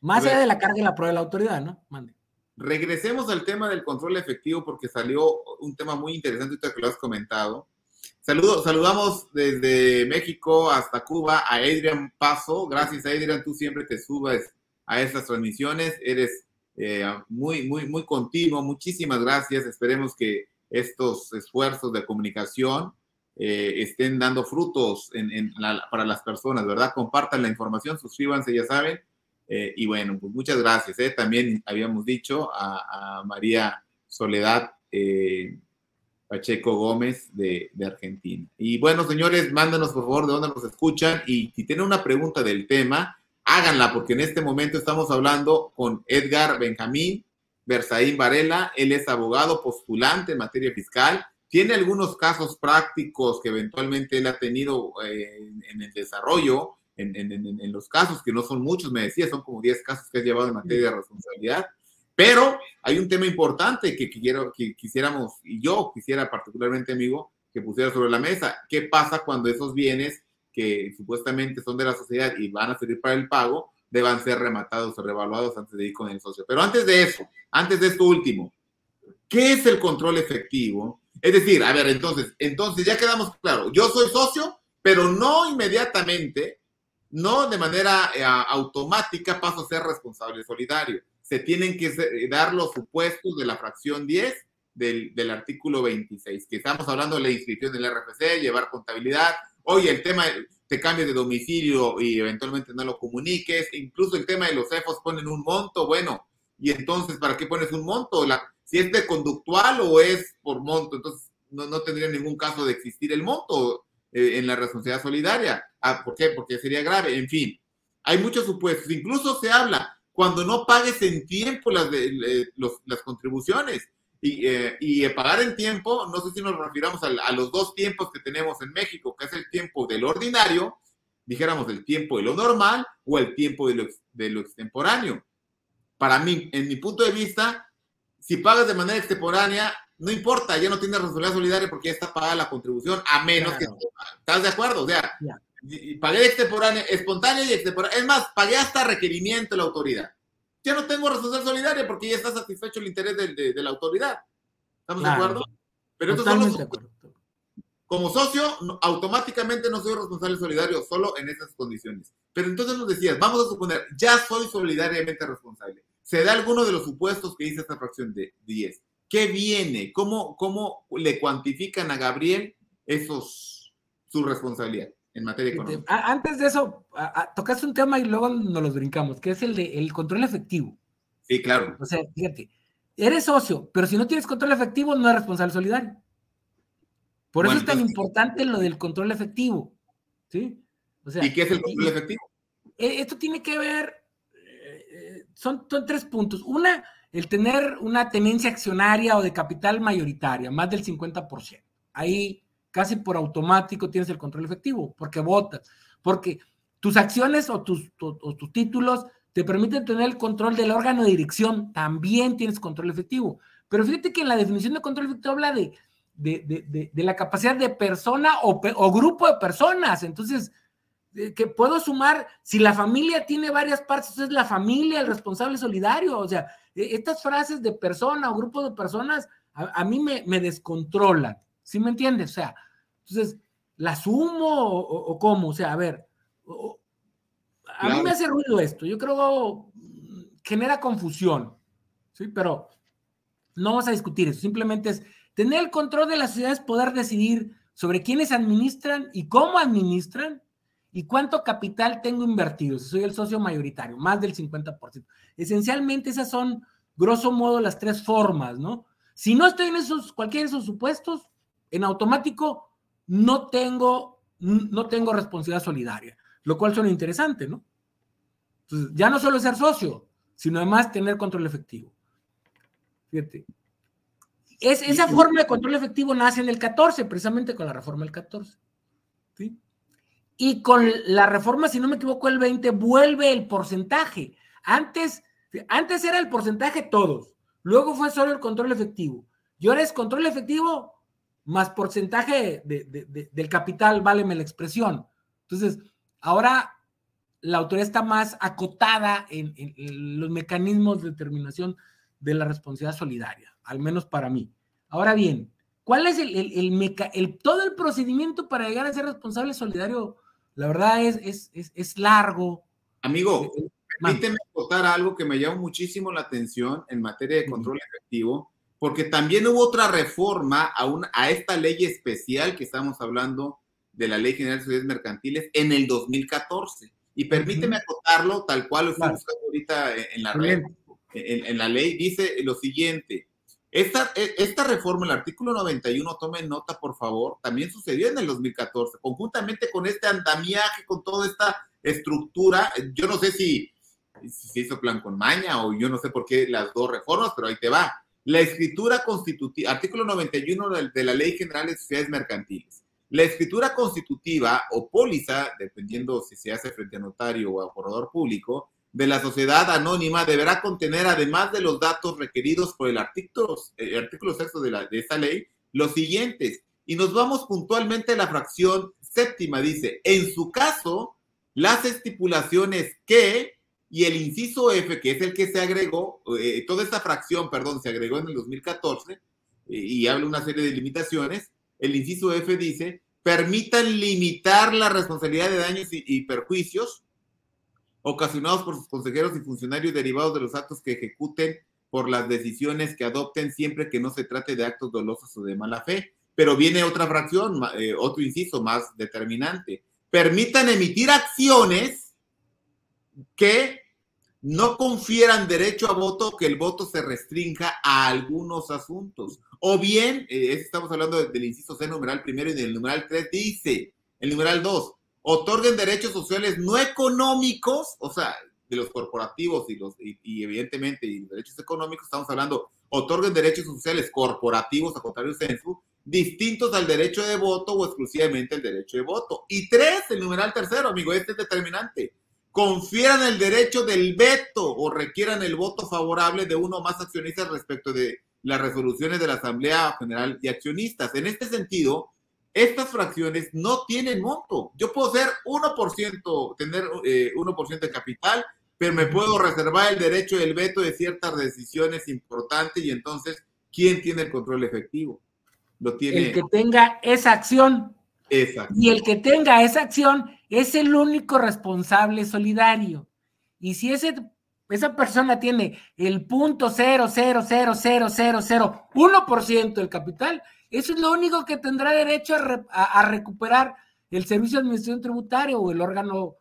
[SPEAKER 3] Más allá de la carga y la prueba de la autoridad, ¿no? Mande.
[SPEAKER 2] Regresemos al tema del control efectivo porque salió un tema muy interesante que lo has comentado. Saludo, saludamos desde México hasta Cuba a Adrian Paso. Gracias, Adrian. Tú siempre te subes a estas transmisiones. Eres eh, muy, muy, muy continuo. Muchísimas gracias. Esperemos que estos esfuerzos de comunicación eh, estén dando frutos para las personas, ¿verdad? Compartan la información, suscríbanse, ya saben. Eh, y bueno, pues muchas gracias. ¿eh? También habíamos dicho a, María Soledad Pacheco Gómez de, de, Argentina. Y bueno, señores, mándanos por favor de dónde nos escuchan y si tienen una pregunta del tema, háganla, porque en este momento estamos hablando con Edgar Benjamín Berzaín Varela. Él es abogado postulante en materia fiscal tiene algunos casos prácticos que eventualmente él ha tenido eh, en, el desarrollo, en, los casos que no son muchos, me decía, son como 10 casos que ha llevado en materia de responsabilidad. Pero hay un tema importante que, quiero, que quisiéramos, y yo quisiera particularmente, amigo, que pusiera sobre la mesa. ¿Qué pasa cuando esos bienes que supuestamente son de la sociedad y van a servir para el pago, deban ser rematados o revaluados antes de ir con el socio? Pero antes de eso, antes de esto último, ¿qué es el control efectivo? Es decir, a ver, entonces, entonces ya quedamos claro, yo soy socio pero no inmediatamente, no de manera eh, automática paso a ser responsable solidario. Se tienen que dar los supuestos de la fracción 10 del, del, artículo 26, que estamos hablando de la inscripción del RFC, llevar contabilidad. Oye, el tema, te cambies de domicilio y eventualmente no lo comuniques. Incluso el tema de los CEFOS ponen un monto, bueno, y entonces, ¿para qué pones un monto? Si es de conductual o es por monto, entonces no, no tendría ningún caso de existir el monto eh, en la responsabilidad solidaria. Ah, ¿Por qué? Porque sería grave. En fin, hay muchos supuestos. Incluso se habla cuando no pagues en tiempo las, los, las contribuciones. Y, eh, y, pagar en tiempo, no sé si nos refiramos a, a, los dos tiempos que tenemos en México, que es el tiempo del ordinario, dijéramos el tiempo de lo normal o el tiempo de lo, de lo extemporáneo. Para mí, en mi punto de vista, si pagas de manera extemporánea, no importa, ya no tienes responsabilidad solidaria porque ya está pagada la contribución, a menos que estás de acuerdo. O sea, pagué extemporánea, espontánea y extemporánea. Es más, pagué hasta requerimiento de la autoridad ya no tengo responsabilidad solidaria porque ya está satisfecho el interés de, de, la autoridad. ¿Estamos de acuerdo? Pero estos son los, como socio, automáticamente no soy responsable solidario, solo en esas condiciones. Pero entonces nos decías, vamos a suponer, ya soy solidariamente responsable. Se da alguno de los supuestos que dice esta fracción de 10. ¿Qué viene? ¿Cómo, cómo le cuantifican a Gabriel esos, su responsabilidad? en materia económica.
[SPEAKER 3] Antes de eso, tocaste un tema y luego nos los brincamos, que es el de el control efectivo.
[SPEAKER 2] Sí, claro.
[SPEAKER 3] O sea, fíjate, eres socio, pero si no tienes control efectivo, no eres responsable solidario. Por eso es tan importante lo del control efectivo. ¿Sí?
[SPEAKER 2] ¿Y qué es el control efectivo?
[SPEAKER 3] E, esto tiene que ver, son, son tres puntos. Una, el tener una tenencia accionaria o de capital mayoritaria, más del 50%. Ahí casi por automático tienes el control efectivo, porque votas, porque tus acciones o tus, tus títulos te permiten tener el control del órgano de dirección, también tienes control efectivo. Pero fíjate que en la definición de control efectivo habla de, de, la capacidad de persona o, o, grupo de personas. Entonces, que puedo sumar, si la familia tiene varias partes, es la familia el responsable solidario. O sea, e, estas frases de persona o grupo de personas a, mí me, me descontrolan. ¿Sí me entiendes? O sea, entonces, ¿la sumo o, cómo? O sea, a ver, a mí me hace ruido esto. Yo creo genera confusión, ¿sí? Pero no vamos a discutir eso. Simplemente es tener el control de las sociedades, poder decidir sobre quiénes administran y cómo administran y cuánto capital tengo invertido. Si soy el socio mayoritario, más del 50%. Esencialmente esas son, grosso modo, las tres formas, ¿no? Si no estoy en esos, cualquiera de esos supuestos, en automático no tengo, no tengo responsabilidad solidaria, lo cual suena interesante, ¿no? Entonces, ya no solo ser socio, sino además tener control efectivo. Fíjate. Es, esa forma de control efectivo nace en el 14, precisamente con la reforma del 14. ¿sí? Y con la reforma, si no me equivoco, el 20 vuelve el porcentaje. Antes, antes era el porcentaje todos, luego fue solo el control efectivo. Y ahora es control efectivo más porcentaje del capital, váleme la expresión. Entonces, ahora la autoridad está más acotada en, los mecanismos de determinación de la responsabilidad solidaria, al menos para mí. Ahora bien, ¿cuál es el, el, todo el procedimiento para llegar a ser responsable solidario? La verdad es, es, es, largo.
[SPEAKER 2] Amigo, eh, eh, permíteme contar algo que me llama muchísimo la atención en materia de control efectivo porque también hubo otra reforma a, a esta ley especial que estamos hablando de la Ley General de Sociedades Mercantiles en el 2014. Y permíteme acotarlo tal cual lo estoy buscando ahorita en, la red, en, la ley, dice lo siguiente. Esta, e, esta reforma, el artículo 91, tomen nota, por favor, también sucedió en el 2014, conjuntamente con este andamiaje, con toda esta estructura. Yo no sé si, si se hizo plan con maña o yo no sé por qué las dos reformas, pero ahí te va. La escritura constitutiva, artículo 91 de, la Ley General de Sociedades Mercantiles. La escritura constitutiva o póliza, dependiendo si se hace frente a notario o a corredor público, de la sociedad anónima deberá contener, además de los datos requeridos por el artículo, el artículo sexto de, la, de esta ley, los siguientes. Y nos vamos puntualmente a la fracción séptima. Dice, en su caso, las estipulaciones que y el inciso F, que es el que se agregó, eh, toda esta fracción, perdón, se agregó en el 2014 y habla una serie de limitaciones. El inciso F dice permitan limitar la responsabilidad de daños y, perjuicios ocasionados por sus consejeros y funcionarios derivados de los actos que ejecuten por las decisiones que adopten siempre que no se trate de actos dolosos o de mala fe. Pero viene otra fracción, eh, otro inciso más determinante. Permitan emitir acciones que no confieran derecho a voto, que el voto se restrinja a algunos asuntos. O bien, eh, estamos hablando del inciso C numeral primero y del numeral 3, dice el numeral 2, otorguen derechos sociales no económicos, o sea, de los corporativos y, los, y, evidentemente y derechos económicos, estamos hablando, otorguen derechos sociales corporativos, a contrario censo, distintos al derecho de voto o exclusivamente el derecho de voto. Y tres, el numeral tercero, amigo, este es determinante confieran el derecho del veto o requieran el voto favorable de uno o más accionistas respecto de las resoluciones de la Asamblea General de Accionistas. En este sentido, estas fracciones no tienen monto. Yo puedo ser 1%, tener 1% eh, de capital, pero me puedo reservar el derecho del veto de ciertas decisiones importantes y entonces, ¿quién tiene el control efectivo?
[SPEAKER 3] Lo tiene... El que tenga esa acción. Exacto. Y el que tenga esa acción es el único responsable solidario. Y si ese, esa persona tiene el punto cero, cero, cero, cero, cero, cero, uno por ciento del capital, eso es lo único que tendrá derecho a, recuperar el servicio de administración tributaria o el órgano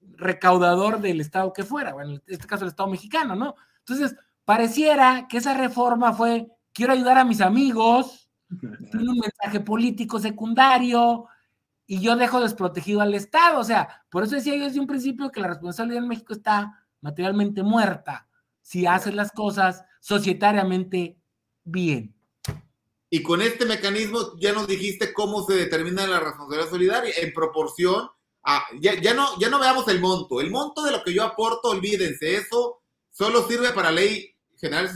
[SPEAKER 3] recaudador del Estado que fuera, bueno, en este caso el Estado mexicano, ¿no? Entonces, pareciera que esa reforma fue, quiero ayudar a mis amigos, tiene un mensaje político secundario, y yo dejo desprotegido al Estado. O sea, por eso decía yo desde un principio que la responsabilidad en México está materialmente muerta si haces las cosas societariamente bien.
[SPEAKER 2] Y con este mecanismo ya nos dijiste cómo se determina la responsabilidad solidaria en proporción a, ya, ya, no, ya no veamos el monto, el monto de lo que yo aporto, olvídense, eso solo sirve para ley general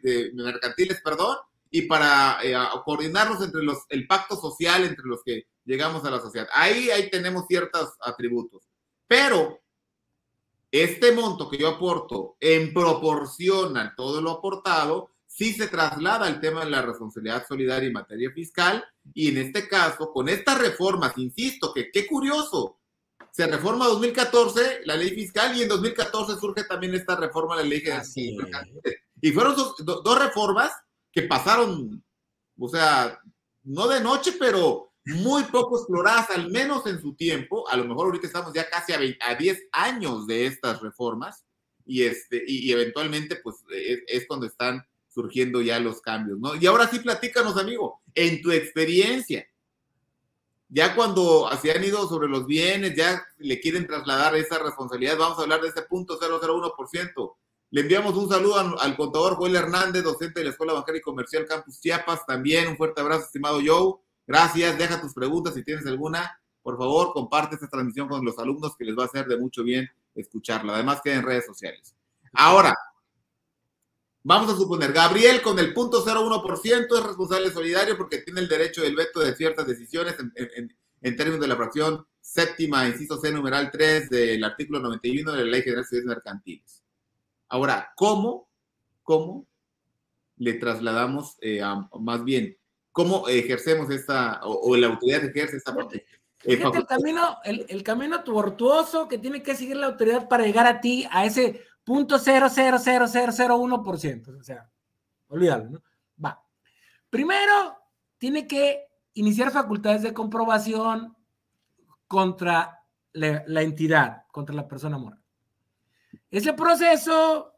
[SPEAKER 2] de mercantiles, perdón, y para eh, coordinarnos entre los, el pacto social entre los que llegamos a la sociedad. Ahí, ahí tenemos ciertos atributos. Pero este monto que yo aporto en proporción a todo lo aportado, sí se traslada al tema de la responsabilidad solidaria en materia fiscal y en este caso, con estas reformas, insisto, que qué curioso, se reforma 2014 la ley fiscal y en 2014 surge también esta reforma de la ley fiscal. Y fueron dos reformas que pasaron, o sea, no de noche, pero muy poco exploradas, al menos en su tiempo. A lo mejor ahorita estamos ya casi a, 10 años de estas reformas y, este, y, eventualmente pues es, es, cuando están surgiendo ya los cambios, ¿no? Y ahora sí, platícanos, amigo, en tu experiencia, ya cuando se han ido sobre los bienes, ya le quieren trasladar esa responsabilidad, vamos a hablar de ese punto 001%. Le enviamos un saludo al, contador Joel Hernández, docente de la Escuela Bancaria y Comercial Campus Chiapas, también un fuerte abrazo, estimado Joe Gracias, deja tus preguntas si tienes alguna. Por favor, comparte esta transmisión con los alumnos que les va a hacer de mucho bien escucharla. Además, queda en redes sociales. Ahora, vamos a suponer, Gabriel con el punto 01% es responsable solidario porque tiene el derecho del veto de ciertas decisiones en, términos de la fracción séptima, inciso C, numeral 3 del artículo 91 de la Ley General de Ciudades Mercantiles. Ahora, ¿cómo, cómo le trasladamos eh, a, más bien cómo ejercemos esta, o, la autoridad ejerce esta parte.
[SPEAKER 3] El, camino, el, camino tortuoso que tiene que seguir la autoridad para llegar a ti a ese punto 0,00001%. O sea, olvídalo, ¿no? Va. Primero, tiene que iniciar facultades de comprobación contra la, la entidad, contra la persona moral. Ese proceso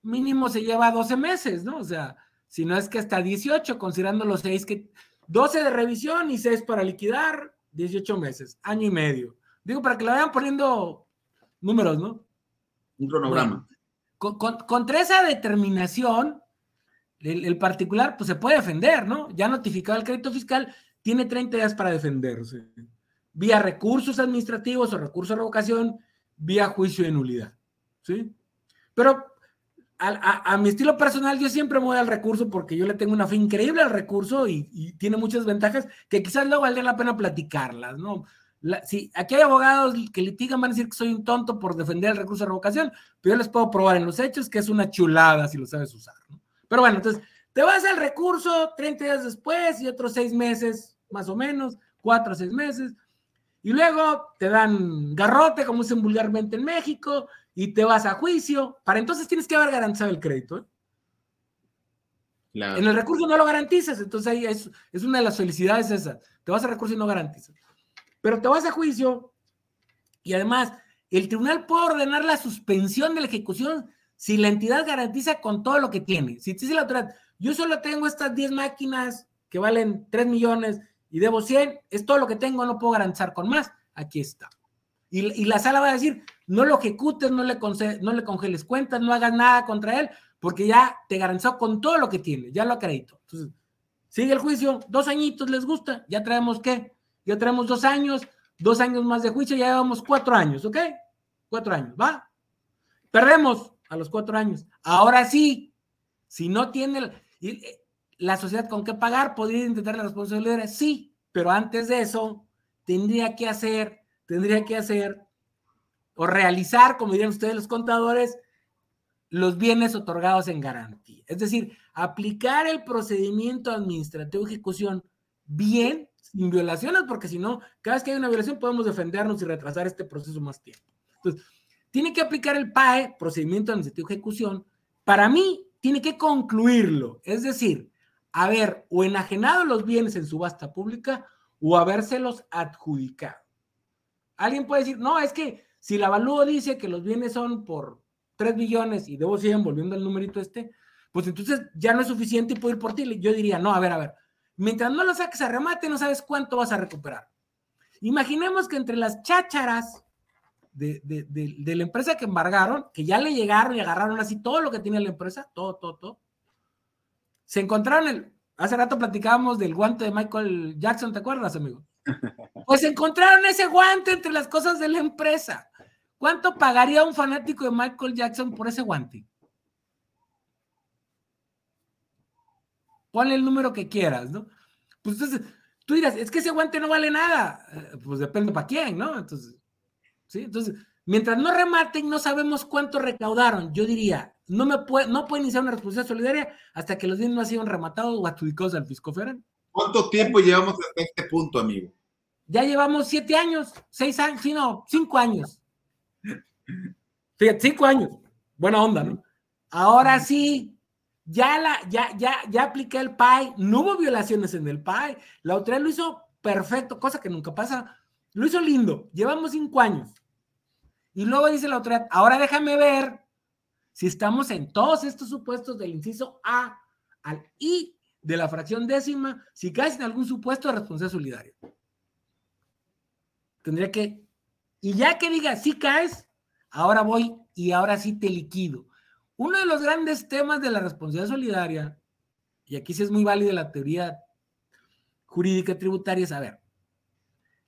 [SPEAKER 3] mínimo se lleva 12 meses, ¿no? O sea, si no es que hasta 18, considerando los 6 que 12 de revisión y 6 para liquidar, 18 meses, año y medio. Digo, para que le vayan poniendo números, ¿no?
[SPEAKER 2] Un cronograma.
[SPEAKER 3] con, contra esa determinación, el, particular pues se puede defender, ¿no? Ya notificado el crédito fiscal, tiene 30 días para defenderse. Vía recursos administrativos o recursos de revocación, vía juicio de nulidad. ¿Sí? Pero a, mi estilo personal, yo siempre me voy al recurso porque yo le tengo una fe increíble al recurso y, tiene muchas ventajas que quizás luego valdría la pena platicarlas, ¿no? Si aquí hay abogados que litigan, van a decir que soy un tonto por defender el recurso de revocación, pero yo les puedo probar en los hechos que es una chulada si lo sabes usar, ¿no? Pero bueno, entonces, te vas al recurso 30 días después y otros seis meses, más o menos, cuatro o seis meses, y luego te dan garrote, como dicen vulgarmente en México, y te vas a juicio. Para entonces tienes que haber garantizado el crédito. ¿eh? En el recurso no lo garantizas, entonces ahí es, es una de las felicidades esas. Te vas a recurso y no garantizas. Pero te vas a juicio y además el tribunal puede ordenar la suspensión de la ejecución si la entidad garantiza con todo lo que tiene. Si dice la autoridad, yo solo tengo estas 10 máquinas que valen 3 millones y debo 100, es todo lo que tengo, no puedo garantizar con más, aquí está. Y, la sala va a decir, no lo ejecutes, no le, no le congeles cuentas, no hagas nada contra él, porque ya te garantizó con todo lo que tiene, ya lo acredito. Entonces, sigue el juicio, dos añitos les gusta, ya traemos qué, ya traemos dos años, dos años más de juicio, ya llevamos cuatro años, ¿ok? Cuatro años, ¿va? Perdemos a los cuatro años. Ahora sí, si no tiene eh, la sociedad con qué pagar, podría intentar la responsabilidad, sí, pero antes de eso, tendría que hacer, tendría que hacer o realizar, como dirían ustedes los contadores, los bienes otorgados en garantía. Es decir, aplicar el procedimiento administrativo de ejecución bien, sin violaciones, porque si no, cada vez que hay una violación podemos defendernos y retrasar este proceso más tiempo. Entonces, tiene que aplicar el PAE, procedimiento administrativo de ejecución. Para mí, tiene que concluirlo. Es decir, haber o enajenado los bienes en subasta pública o habérselos adjudicado. Alguien puede decir, no, es que si la avalúo dice que los bienes son por 3 billones y debo seguir volviendo al numerito este, pues entonces ya no es suficiente y puedo ir por ti. Yo diría, no, a ver, a ver, mientras no lo saques a remate, no sabes cuánto vas a recuperar. Imaginemos que entre las chácharas de, de, la empresa que embargaron, que ya le llegaron y agarraron así todo lo que tiene la empresa, todo, todo, todo, se encontraron el, hace rato platicábamos del guante de Michael Jackson, ¿te acuerdas, amigo? [laughs] Pues encontraron ese guante entre las cosas de la empresa. ¿Cuánto pagaría un fanático de Michael Jackson por ese guante? Ponle el número que quieras, ¿no? Pues entonces, tú dirás, es que ese guante no vale nada. Eh, pues depende para quién, ¿no? Entonces, sí, entonces, mientras no rematen, no sabemos cuánto recaudaron. Yo diría, no me puede, no puede iniciar una responsabilidad solidaria hasta que los bienes no sido rematados o adjudicados al fisco federal.
[SPEAKER 2] ¿Cuánto tiempo llevamos hasta este punto, amigo?
[SPEAKER 3] Ya llevamos siete años, seis años, sí, no, cinco años. Fíjate, cinco años. Buena onda, ¿no? Ahora sí, ya, la, ya, ya, ya apliqué el PAI, no hubo violaciones en el PAI, la autoridad lo hizo perfecto, cosa que nunca pasa, lo hizo lindo, llevamos cinco años. Y luego dice la autoridad, ahora déjame ver si estamos en todos estos supuestos del inciso A al I de la fracción décima, si caes en algún supuesto de responsabilidad solidaria. Tendría que, y ya que diga, si caes, ahora voy y ahora sí te liquido. Uno de los grandes temas de la responsabilidad solidaria, y aquí sí es muy válida la teoría jurídica tributaria, es, a ver,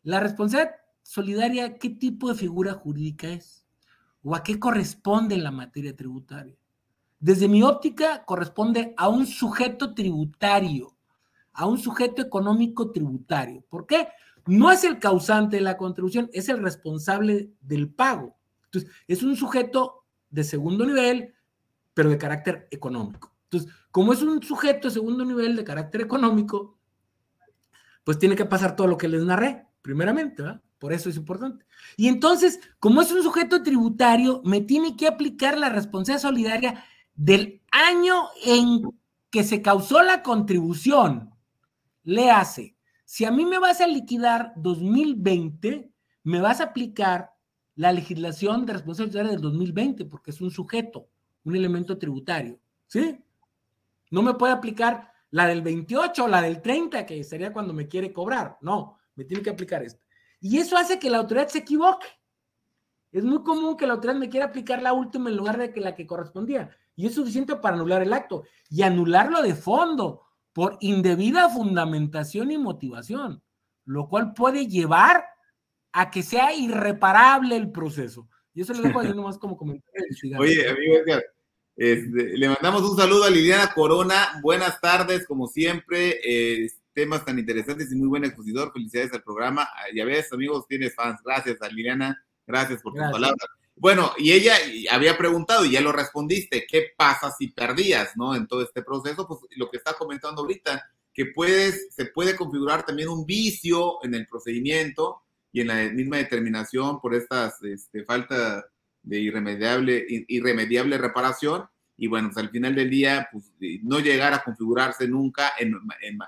[SPEAKER 3] la responsabilidad solidaria, ¿qué tipo de figura jurídica es? ¿O a qué corresponde en la materia tributaria? Desde mi óptica, corresponde a un sujeto tributario, a un sujeto económico tributario. ¿Por qué? No es el causante de la contribución, es el responsable del pago. Entonces, es un sujeto de segundo nivel, pero de carácter económico. Entonces, como es un sujeto de segundo nivel de carácter económico, pues tiene que pasar todo lo que les narré, primeramente, ¿verdad? Por eso es importante. Y entonces, como es un sujeto tributario, me tiene que aplicar la responsabilidad solidaria del año en que se causó la contribución. Le hace, si a mí me vas a liquidar 2020, me vas a aplicar la legislación de responsabilidad del 2020, porque es un sujeto, un elemento tributario, ¿sí? No me puede aplicar la del 28 o la del 30, que sería cuando me quiere cobrar. No, me tiene que aplicar esta. Y eso hace que la autoridad se equivoque. Es muy común que la autoridad me quiera aplicar la última en lugar de que la que correspondía. Y es suficiente para anular el acto. Y anularlo de fondo por indebida fundamentación y motivación, lo cual puede llevar a que sea irreparable el proceso. Y eso le dejo ahí [laughs] nomás como comentario.
[SPEAKER 2] Oye, amigo Edgar, este, le mandamos un saludo a Liliana Corona. Buenas tardes, como siempre. Eh, temas tan interesantes y muy buen expositor. Felicidades al programa. Ya ves, amigos, tienes fans. Gracias a Liliana. Gracias por tus palabras. Bueno, y ella había preguntado y ya lo respondiste. ¿Qué pasa si perdías, no? En todo este proceso, pues lo que está comentando ahorita, que puedes, se puede configurar también un vicio en el procedimiento y en la misma determinación por esta este, falta de irremediable, irremediable reparación. Y bueno, pues al final del día, pues no llegar a configurarse nunca en,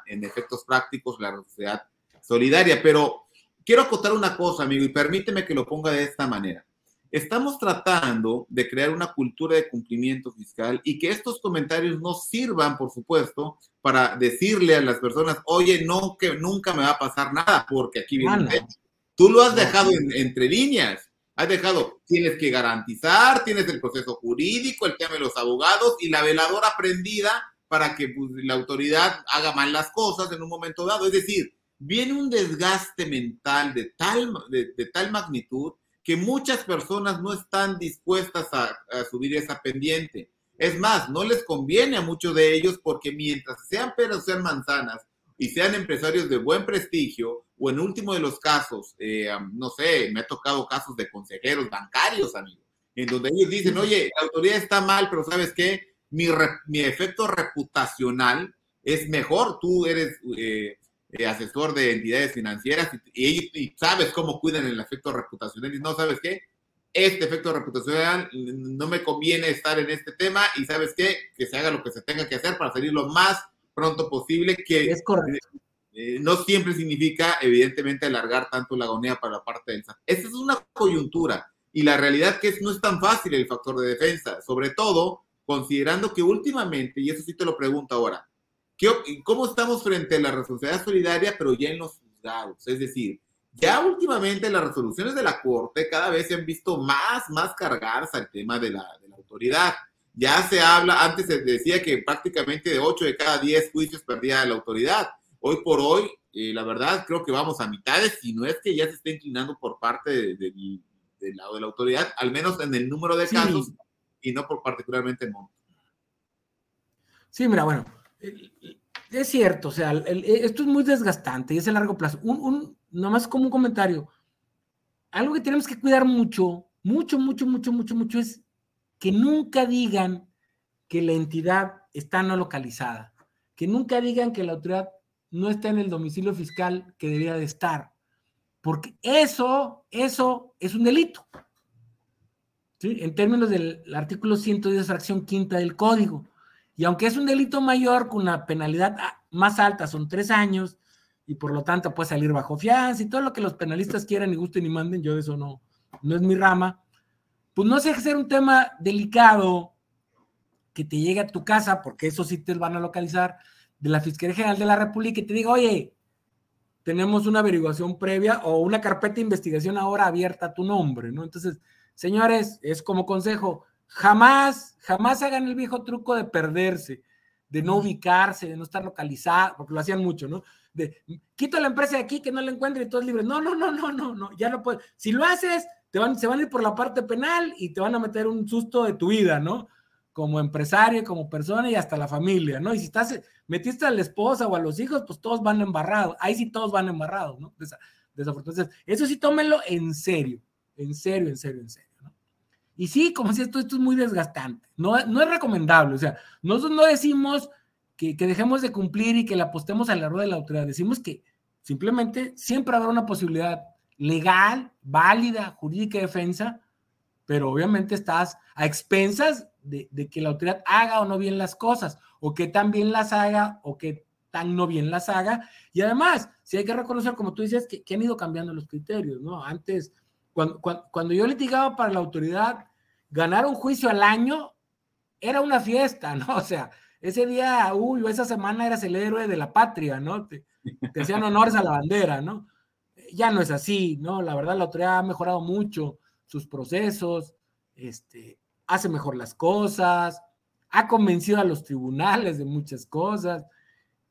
[SPEAKER 2] en, efectos prácticos la sociedad solidaria. Pero quiero acotar una cosa, amigo, y permíteme que lo ponga de esta manera. Estamos tratando de crear una cultura de cumplimiento fiscal y que estos comentarios no sirvan, por supuesto, para decirle a las personas, oye, no, que nunca me va a pasar nada, porque aquí viene. Tú lo has dejado entre líneas. Has dejado, tienes que garantizar, tienes el proceso jurídico, el tema de los abogados y la veladora prendida para que pues, la autoridad haga mal las cosas en un momento dado. Es decir, viene un desgaste mental de tal, de, tal magnitud que muchas personas no están dispuestas a, a, subir esa pendiente. Es más, no les conviene a muchos de ellos porque mientras sean peras sean manzanas y sean empresarios de buen prestigio, o en último de los casos, eh, no sé, me ha tocado casos de consejeros bancarios, amigo, en donde ellos dicen, oye, la autoridad está mal, pero ¿sabes qué? Mi, mi efecto reputacional es mejor, tú eres eh, eh, asesor de entidades financieras y, sabes cómo cuidan el efecto reputacional y no sabes qué, este efecto reputacional no me conviene estar en este tema y sabes qué, que se haga lo que se tenga que hacer para salir lo más pronto posible, que
[SPEAKER 3] es correcto
[SPEAKER 2] eh, no siempre significa, evidentemente, alargar tanto la agonía para la parte del SAT. Esta es una coyuntura y la realidad que es, no es tan fácil el factor de defensa, sobre todo considerando que últimamente, y eso sí te lo pregunto ahora, ¿cómo estamos frente a la responsabilidad solidaria, pero ya en los juzgados? Es decir, ya últimamente las resoluciones de la Corte cada vez se han visto más, más cargadas al tema de la, de la autoridad. Ya se habla, antes se decía que prácticamente de 8 de cada 10 juicios perdía la autoridad hoy por hoy, eh, la verdad, creo que vamos a mitades, si no es que ya se está inclinando por parte del lado de la autoridad, al menos en el número de casos y no por particularmente en monto.
[SPEAKER 3] Sí, mira, bueno, es cierto, o sea, esto es muy desgastante y es a largo plazo. Un, un, nomás como un comentario, algo que tenemos que cuidar mucho, mucho, mucho, mucho, mucho, mucho es que nunca digan que la entidad está no localizada, que nunca digan que la autoridad no está en el domicilio fiscal que debería de estar. Porque eso, eso es un delito. ¿sí? En términos del artículo 110, fracción quinta del código. Y aunque es un delito mayor con una penalidad más alta, son tres años, y por lo tanto puede salir bajo fianza y todo lo que los penalistas quieran y gusten y manden, yo de eso no, no es mi rama, pues no sé ser un tema delicado que te llegue a tu casa, porque eso sí te van a localizar, de la Fiscalía General de la República y te diga, oye, tenemos una averiguación previa o una carpeta de investigación ahora abierta a tu nombre, ¿no? Entonces, señores, es como consejo, jamás, jamás hagan el viejo truco de perderse, de no ubicarse, de no estar localizado, porque lo hacían mucho, ¿no? De quito la empresa de aquí que no la encuentre y todos libres. No, no, no, no, no, no, ya no puedes. Si lo haces, te van, se van a ir por la parte penal y te van a meter un susto de tu vida, ¿no? Como empresario, como persona y hasta la familia, ¿no? Y si estás, metiste a la esposa o a los hijos, pues todos van embarrados. Ahí sí todos van embarrados, ¿no? Desafortunadamente. Eso sí, tómenlo en serio, en serio, en serio, en serio, ¿no? Y sí, como si esto, esto es muy desgastante. No, no es recomendable. O sea, nosotros no decimos que, que dejemos de cumplir y que le apostemos al error de la autoridad. Decimos que simplemente siempre habrá una posibilidad legal, válida, jurídica de defensa, pero obviamente estás a expensas de, que la autoridad haga o no bien las cosas, o que tan bien las haga o que tan no bien las haga. Y además, si hay que reconocer, como tú dices, que, han ido cambiando los criterios, ¿no? Antes, cuando, cuando, yo litigaba para la autoridad, ganar un juicio al año era una fiesta, ¿no? O sea, ese día, uy, esa semana eras el héroe de la patria, ¿no? Te, te hacían honores a la bandera, ¿no? Ya no es así, ¿no? La verdad, la autoridad ha mejorado mucho sus procesos, este, hace mejor las cosas, ha convencido a los tribunales de muchas cosas,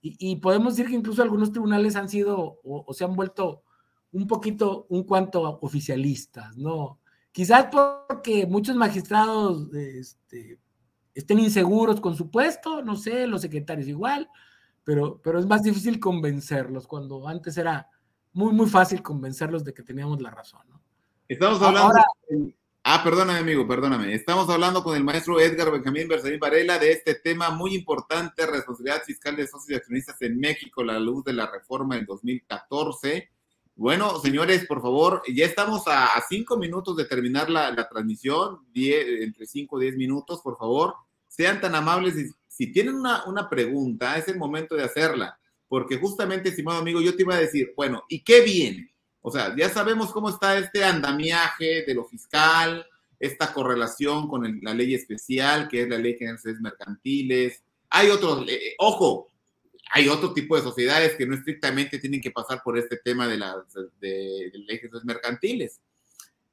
[SPEAKER 3] y, podemos decir que incluso algunos tribunales han sido o, se han vuelto un poquito, un cuanto oficialistas, ¿no? Quizás porque muchos magistrados este, estén inseguros con su puesto, no sé, los secretarios igual, pero, pero es más difícil convencerlos cuando antes era muy, muy fácil convencerlos de que teníamos la razón, ¿no?
[SPEAKER 2] Estamos hablando Ah, perdóname, amigo, perdóname. Estamos hablando con el maestro Edgar Benjamín Bersarín Varela de este tema muy importante, responsabilidad fiscal de socios y accionistas en México, la luz de la reforma del 2014. Bueno, señores, por favor, ya estamos a, cinco minutos de terminar la, transmisión, entre cinco o diez minutos, por favor. Sean tan amables y si tienen una, una pregunta, es el momento de hacerla, porque justamente, estimado amigo, yo te iba a decir, bueno, ¿y qué viene? O sea, ya sabemos cómo está este andamiaje de lo fiscal, esta correlación con la ley especial, que es la ley general de mercantiles. Hay otros, eh, ojo, hay otro tipo de sociedades que no estrictamente tienen que pasar por este tema de las de, leyes mercantiles.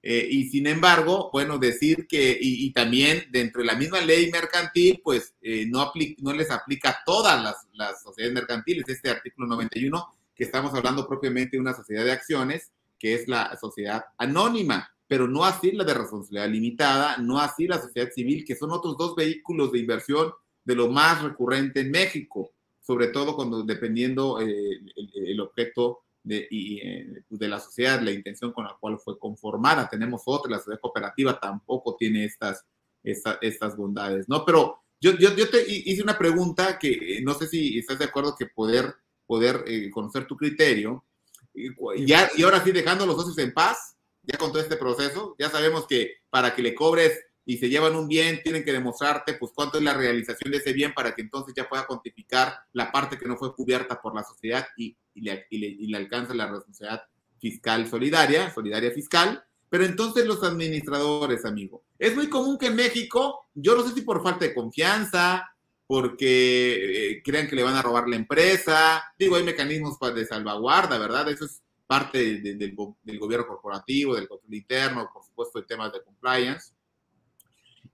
[SPEAKER 2] Eh, y sin embargo, bueno, decir que, y, también dentro de la misma ley mercantil, pues eh, no, no les aplica a todas las, las sociedades mercantiles. Este artículo 91 que estamos hablando propiamente de una sociedad de acciones, que es la sociedad anónima, pero no así la de responsabilidad limitada, no así la sociedad civil, que son otros dos vehículos de inversión de lo más recurrente en México, sobre todo cuando dependiendo eh, el, objeto de, eh, de, la sociedad, la intención con la cual fue conformada. Tenemos otra, la sociedad cooperativa tampoco tiene estas, estas bondades, ¿no? Pero yo, yo, yo te hice una pregunta que no sé si estás de acuerdo que poder poder eh, conocer tu criterio. Y, ya, y ahora sí, dejando a los socios en paz, ya con todo este proceso, ya sabemos que para que le cobres y se llevan un bien, tienen que demostrarte pues cuánto es la realización de ese bien para que entonces ya pueda cuantificar la parte que no fue cubierta por la sociedad y, y, le, y, le, y le alcanza la responsabilidad fiscal solidaria, solidaria fiscal. Pero entonces los administradores, amigo, es muy común que en México, yo no sé si por falta de confianza, porque eh, crean que le van a robar la empresa. Digo, hay mecanismos de salvaguarda, ¿verdad? Eso es parte del, gobierno corporativo, del control interno, por supuesto, de temas de compliance.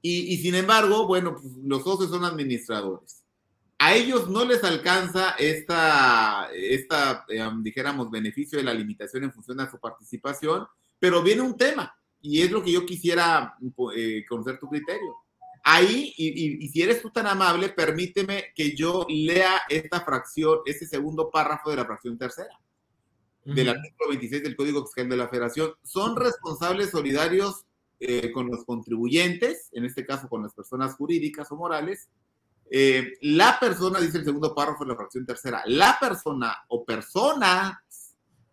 [SPEAKER 2] Y, sin embargo, bueno, pues, los socios son administradores. A ellos no les alcanza esta, esta em, dijéramos, beneficio de la limitación en función de su participación, pero viene un tema, y es lo que yo quisiera eh, conocer tu criterio Ahí, y, si eres tú tan amable, permíteme que yo lea esta fracción, este segundo párrafo de la fracción tercera del artículo 26 del Código Fiscal de la Federación. Son responsables solidarios eh, con los contribuyentes, en este caso con las personas jurídicas o morales. Eh, la persona, dice el segundo párrafo de la fracción tercera, la persona o personas,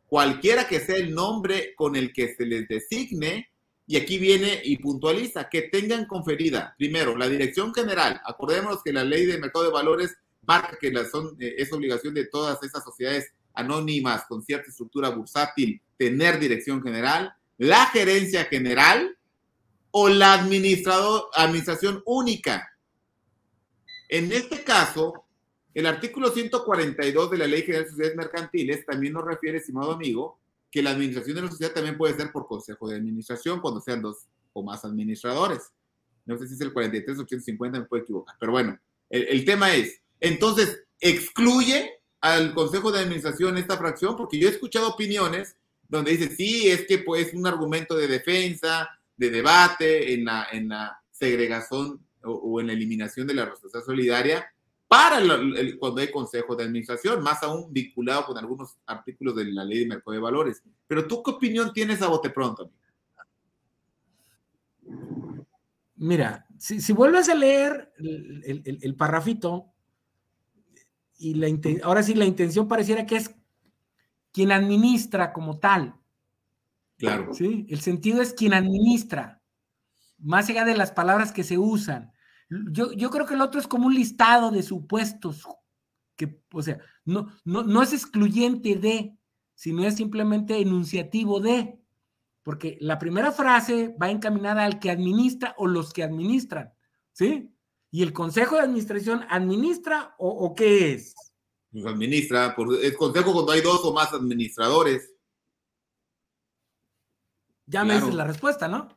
[SPEAKER 2] cualquiera que sea el nombre con el que se les designe, y aquí viene y puntualiza que tengan conferida, primero, la dirección general. Acordémonos que la ley de mercado de valores marca que son, eh, es obligación de todas esas sociedades anónimas con cierta estructura bursátil tener dirección general, la gerencia general o la administrador, administración única. En este caso, el artículo 142 de la Ley General de Sociedades Mercantiles también nos refiere, estimado amigo, que la administración de la sociedad también puede ser por consejo de administración cuando sean dos o más administradores. No sé si es el 43 o 150, me puedo equivocar. Pero bueno, el, tema es, entonces, excluye al consejo de administración esta fracción, porque yo he escuchado opiniones donde dice, sí, es que pues un argumento de defensa, de debate en la, en la segregación o, o en la eliminación de la responsabilidad solidaria, para el, cuando hay consejo de administración, más aún vinculado con algunos artículos de la ley de mercado de valores. Pero tú qué opinión tienes a bote pronto?
[SPEAKER 3] Mira, si, vuelves a leer el, el, el parrafito, y la ahora sí la intención pareciera que es quien administra como tal.
[SPEAKER 2] Claro.
[SPEAKER 3] Sí, el sentido es quien administra, más allá de las palabras que se usan. Yo, creo que el otro es como un listado de supuestos, que, o sea, no, no, no es excluyente de, sino es simplemente enunciativo de, porque la primera frase va encaminada al que administra o los que administran, ¿sí? ¿Y el consejo de administración administra o, qué es?
[SPEAKER 2] Pues administra, por el consejo cuando hay dos o más administradores.
[SPEAKER 3] Ya me dices la respuesta, ¿no?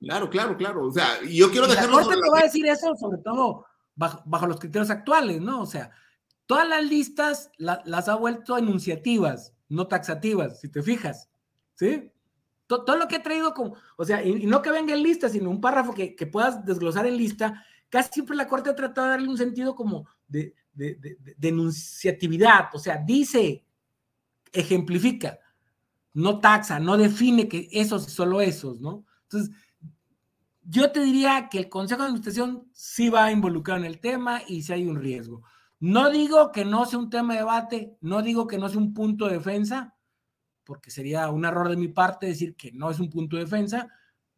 [SPEAKER 2] Claro, claro, claro. O sea, yo quiero dejarlo.
[SPEAKER 3] La Corte te va a decir eso, sobre todo bajo, los criterios actuales, ¿no? O sea, todas las listas las ha vuelto enunciativas, no taxativas, si te fijas, ¿sí? Todo, lo que ha traído como, o sea, y, no que venga en lista, sino un párrafo que, puedas desglosar en lista, casi siempre la Corte ha tratado de darle un sentido como de, de, de enunciatividad, o sea, dice, ejemplifica, no taxa, no define que esos y solo esos, ¿no? Entonces, yo te diría que el Consejo de Administración sí va a involucrar en el tema y si hay un riesgo. No digo que no sea un tema de debate, no digo que no sea un punto de defensa, porque sería un error de mi parte decir que no es un punto de defensa,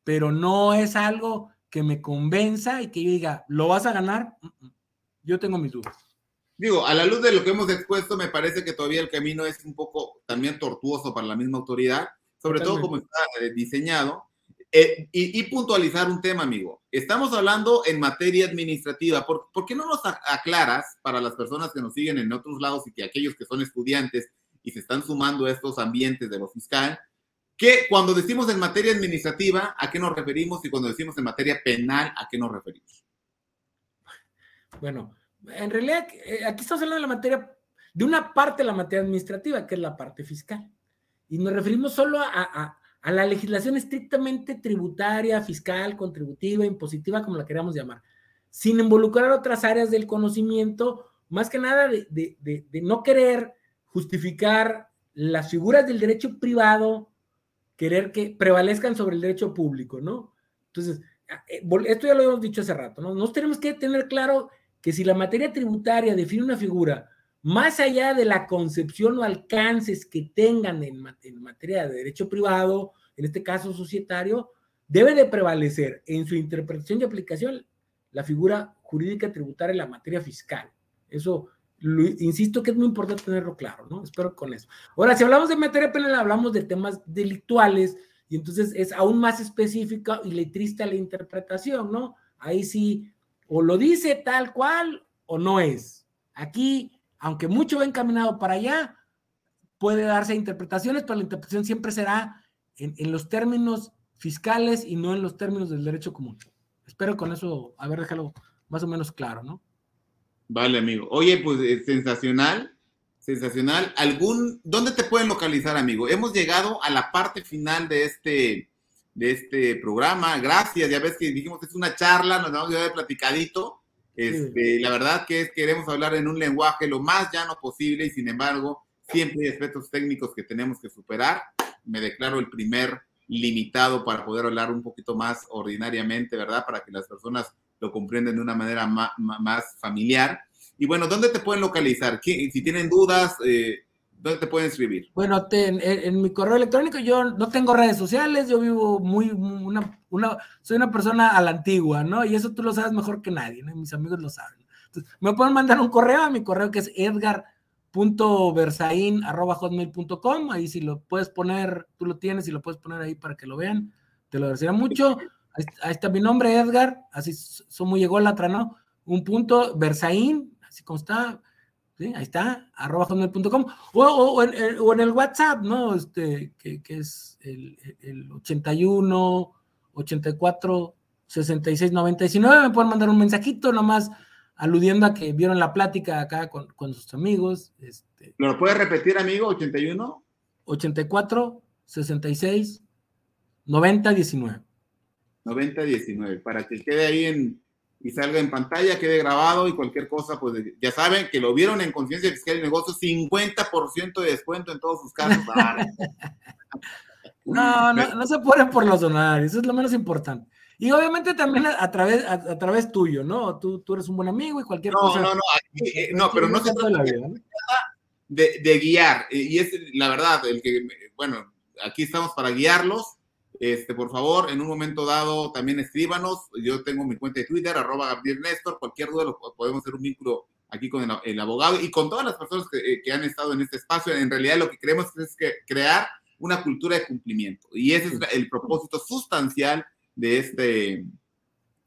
[SPEAKER 3] pero no es algo que me convenza y que yo diga, ¿lo vas a ganar? Yo tengo mis dudas.
[SPEAKER 2] Digo, a la luz de lo que hemos expuesto, me parece que todavía el camino es un poco también tortuoso para la misma autoridad, sobre todo como está eh, diseñado. Eh, y, puntualizar un tema, amigo. Estamos hablando en materia administrativa. ¿Por, qué no nos aclaras para las personas que nos siguen en otros lados y que aquellos que son estudiantes y se están sumando a estos ambientes de lo fiscal, que cuando decimos en materia administrativa, ¿a qué nos referimos? Y cuando decimos en materia penal, ¿a qué nos referimos?
[SPEAKER 3] Bueno, en realidad eh, aquí estamos hablando de la materia, de una parte de la materia administrativa, que es la parte fiscal. Y nos referimos solo a a la legislación estrictamente tributaria, fiscal, contributiva, impositiva, como la queramos llamar, sin involucrar otras áreas del conocimiento, más que nada de, no querer justificar las figuras del derecho privado, querer que prevalezcan sobre el derecho público, ¿no? Entonces, eh, esto ya lo hemos dicho hace rato, ¿no? Nos tenemos que tener claro que si la materia tributaria define una figura más allá de la concepción o alcances que tengan en, materia de derecho privado, en este caso societario, debe de prevalecer en su interpretación y aplicación la figura jurídica tributaria en la materia fiscal. Eso, insisto que es muy importante tenerlo claro, ¿no? Espero con eso. Ahora, si hablamos de materia penal, hablamos de temas delictuales y entonces es aún más específica y letrista la interpretación, ¿no? Ahí sí, o lo dice tal cual o no es. Aquí aunque mucho va encaminado para allá, puede darse interpretaciones, pero la interpretación siempre será en, los términos fiscales y no en los términos del derecho común. Espero con eso haber dejado más o menos claro, ¿no?
[SPEAKER 2] Vale, amigo. Oye, pues eh, sensacional, sensacional. ¿Algún, dónde te pueden localizar, amigo? Hemos llegado a la parte final de este, de este programa. Gracias, ya ves que dijimos es una charla, nos vamos a ver platicadito este, La verdad que es, queremos hablar en un lenguaje lo más llano posible y sin embargo siempre hay aspectos técnicos que tenemos que superar. Me declaro el primer limitado para poder hablar un poquito más ordinariamente, ¿verdad? Para que las personas lo comprendan de una manera más, familiar. Y bueno, ¿dónde te pueden localizar? Si tienen dudas, eh, ¿Dónde te pueden escribir?
[SPEAKER 3] Bueno, en, mi correo electrónico yo no tengo redes sociales, yo vivo muy, una, una, soy una persona a la antigua, ¿no? Y eso tú lo sabes mejor que nadie, ¿no? Mis amigos lo saben. Entonces, me pueden mandar un correo a mi correo que es edgar.versain.hotmail.com, ahí si lo puedes poner, tú lo tienes y lo puedes poner ahí para que lo vean, te lo agradecería mucho. Ahí, está mi nombre, Edgar, así soy muy ególatra, ¿no? Un punto, Versain, así como está, Ahí está, arroba hotmail.com o, o, en, el WhatsApp, ¿no? Este, que, es el, el, 81 84 66 99. Me pueden mandar un mensajito nomás aludiendo a que vieron la plática acá con, con sus amigos. Este,
[SPEAKER 2] ¿Lo puedes repetir, amigo? 81
[SPEAKER 3] 84 66 90 19.
[SPEAKER 2] 90 19, para que quede ahí en, y salga en pantalla, quede grabado y cualquier cosa, pues ya saben que lo vieron en Conciencia Fiscal y Negocios, 50% de descuento en todos sus casos. [laughs]
[SPEAKER 3] no, no, no se ponen por los donarios, eso es lo menos importante. Y obviamente también a, través, a, través tuyo, ¿no? Tú, tú eres un buen amigo y cualquier cosa.
[SPEAKER 2] No, no, eh, no, pero no se trata de, de, guiar. Y es la verdad, el que, bueno, aquí estamos para guiarlos este, por favor, en un momento dado también escríbanos. Yo tengo mi cuenta de Twitter, arroba Gabriel Néstor. Cualquier duda lo, podemos hacer un vínculo aquí con el, abogado y con todas las personas eh, que, han estado en este espacio. En realidad lo que queremos es que crear una cultura de cumplimiento. Y ese es el propósito sustancial de este,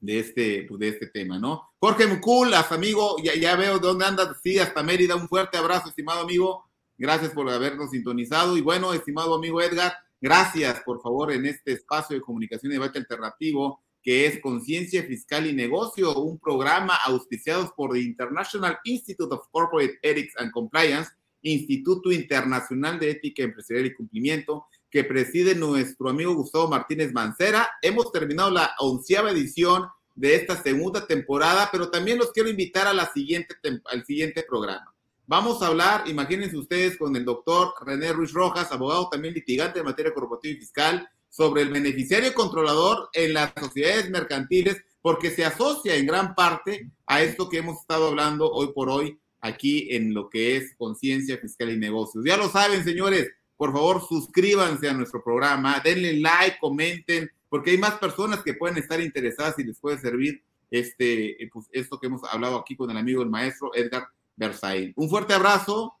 [SPEAKER 2] de este, pues, de este tema, ¿no? Jorge Muculas, amigo, ya, ya veo dónde andas, sí, hasta Mérida, un fuerte abrazo, estimado amigo, gracias por habernos sintonizado, y bueno, estimado amigo Edgar, Gracias, por favor, en este espacio de comunicación y debate alternativo que es Conciencia Fiscal y Negocio, un programa auspiciado por the International Institute of Corporate Ethics and Compliance, Instituto Internacional de Ética Empresarial y Cumplimiento, que preside nuestro amigo Gustavo Martínez Mancera. Hemos terminado la onceava edición de esta segunda temporada, pero también los quiero invitar a la siguiente, al siguiente programa. Vamos a hablar, imagínense ustedes, con el doctor René Ruiz Rojas, abogado también litigante en materia corporativa y fiscal, sobre el beneficiario controlador en las sociedades mercantiles porque se asocia en gran parte a esto que hemos estado hablando hoy por hoy aquí en lo que es conciencia fiscal y negocios. Ya lo saben, señores, por favor suscríbanse a nuestro programa, denle like, comenten, porque hay más personas que pueden estar interesadas y les puede servir este, eh, pues, esto que hemos hablado aquí con el amigo el maestro Edgar Versailles. Un fuerte abrazo,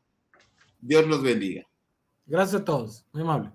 [SPEAKER 2] Dios los bendiga.
[SPEAKER 3] Gracias a todos, muy amable.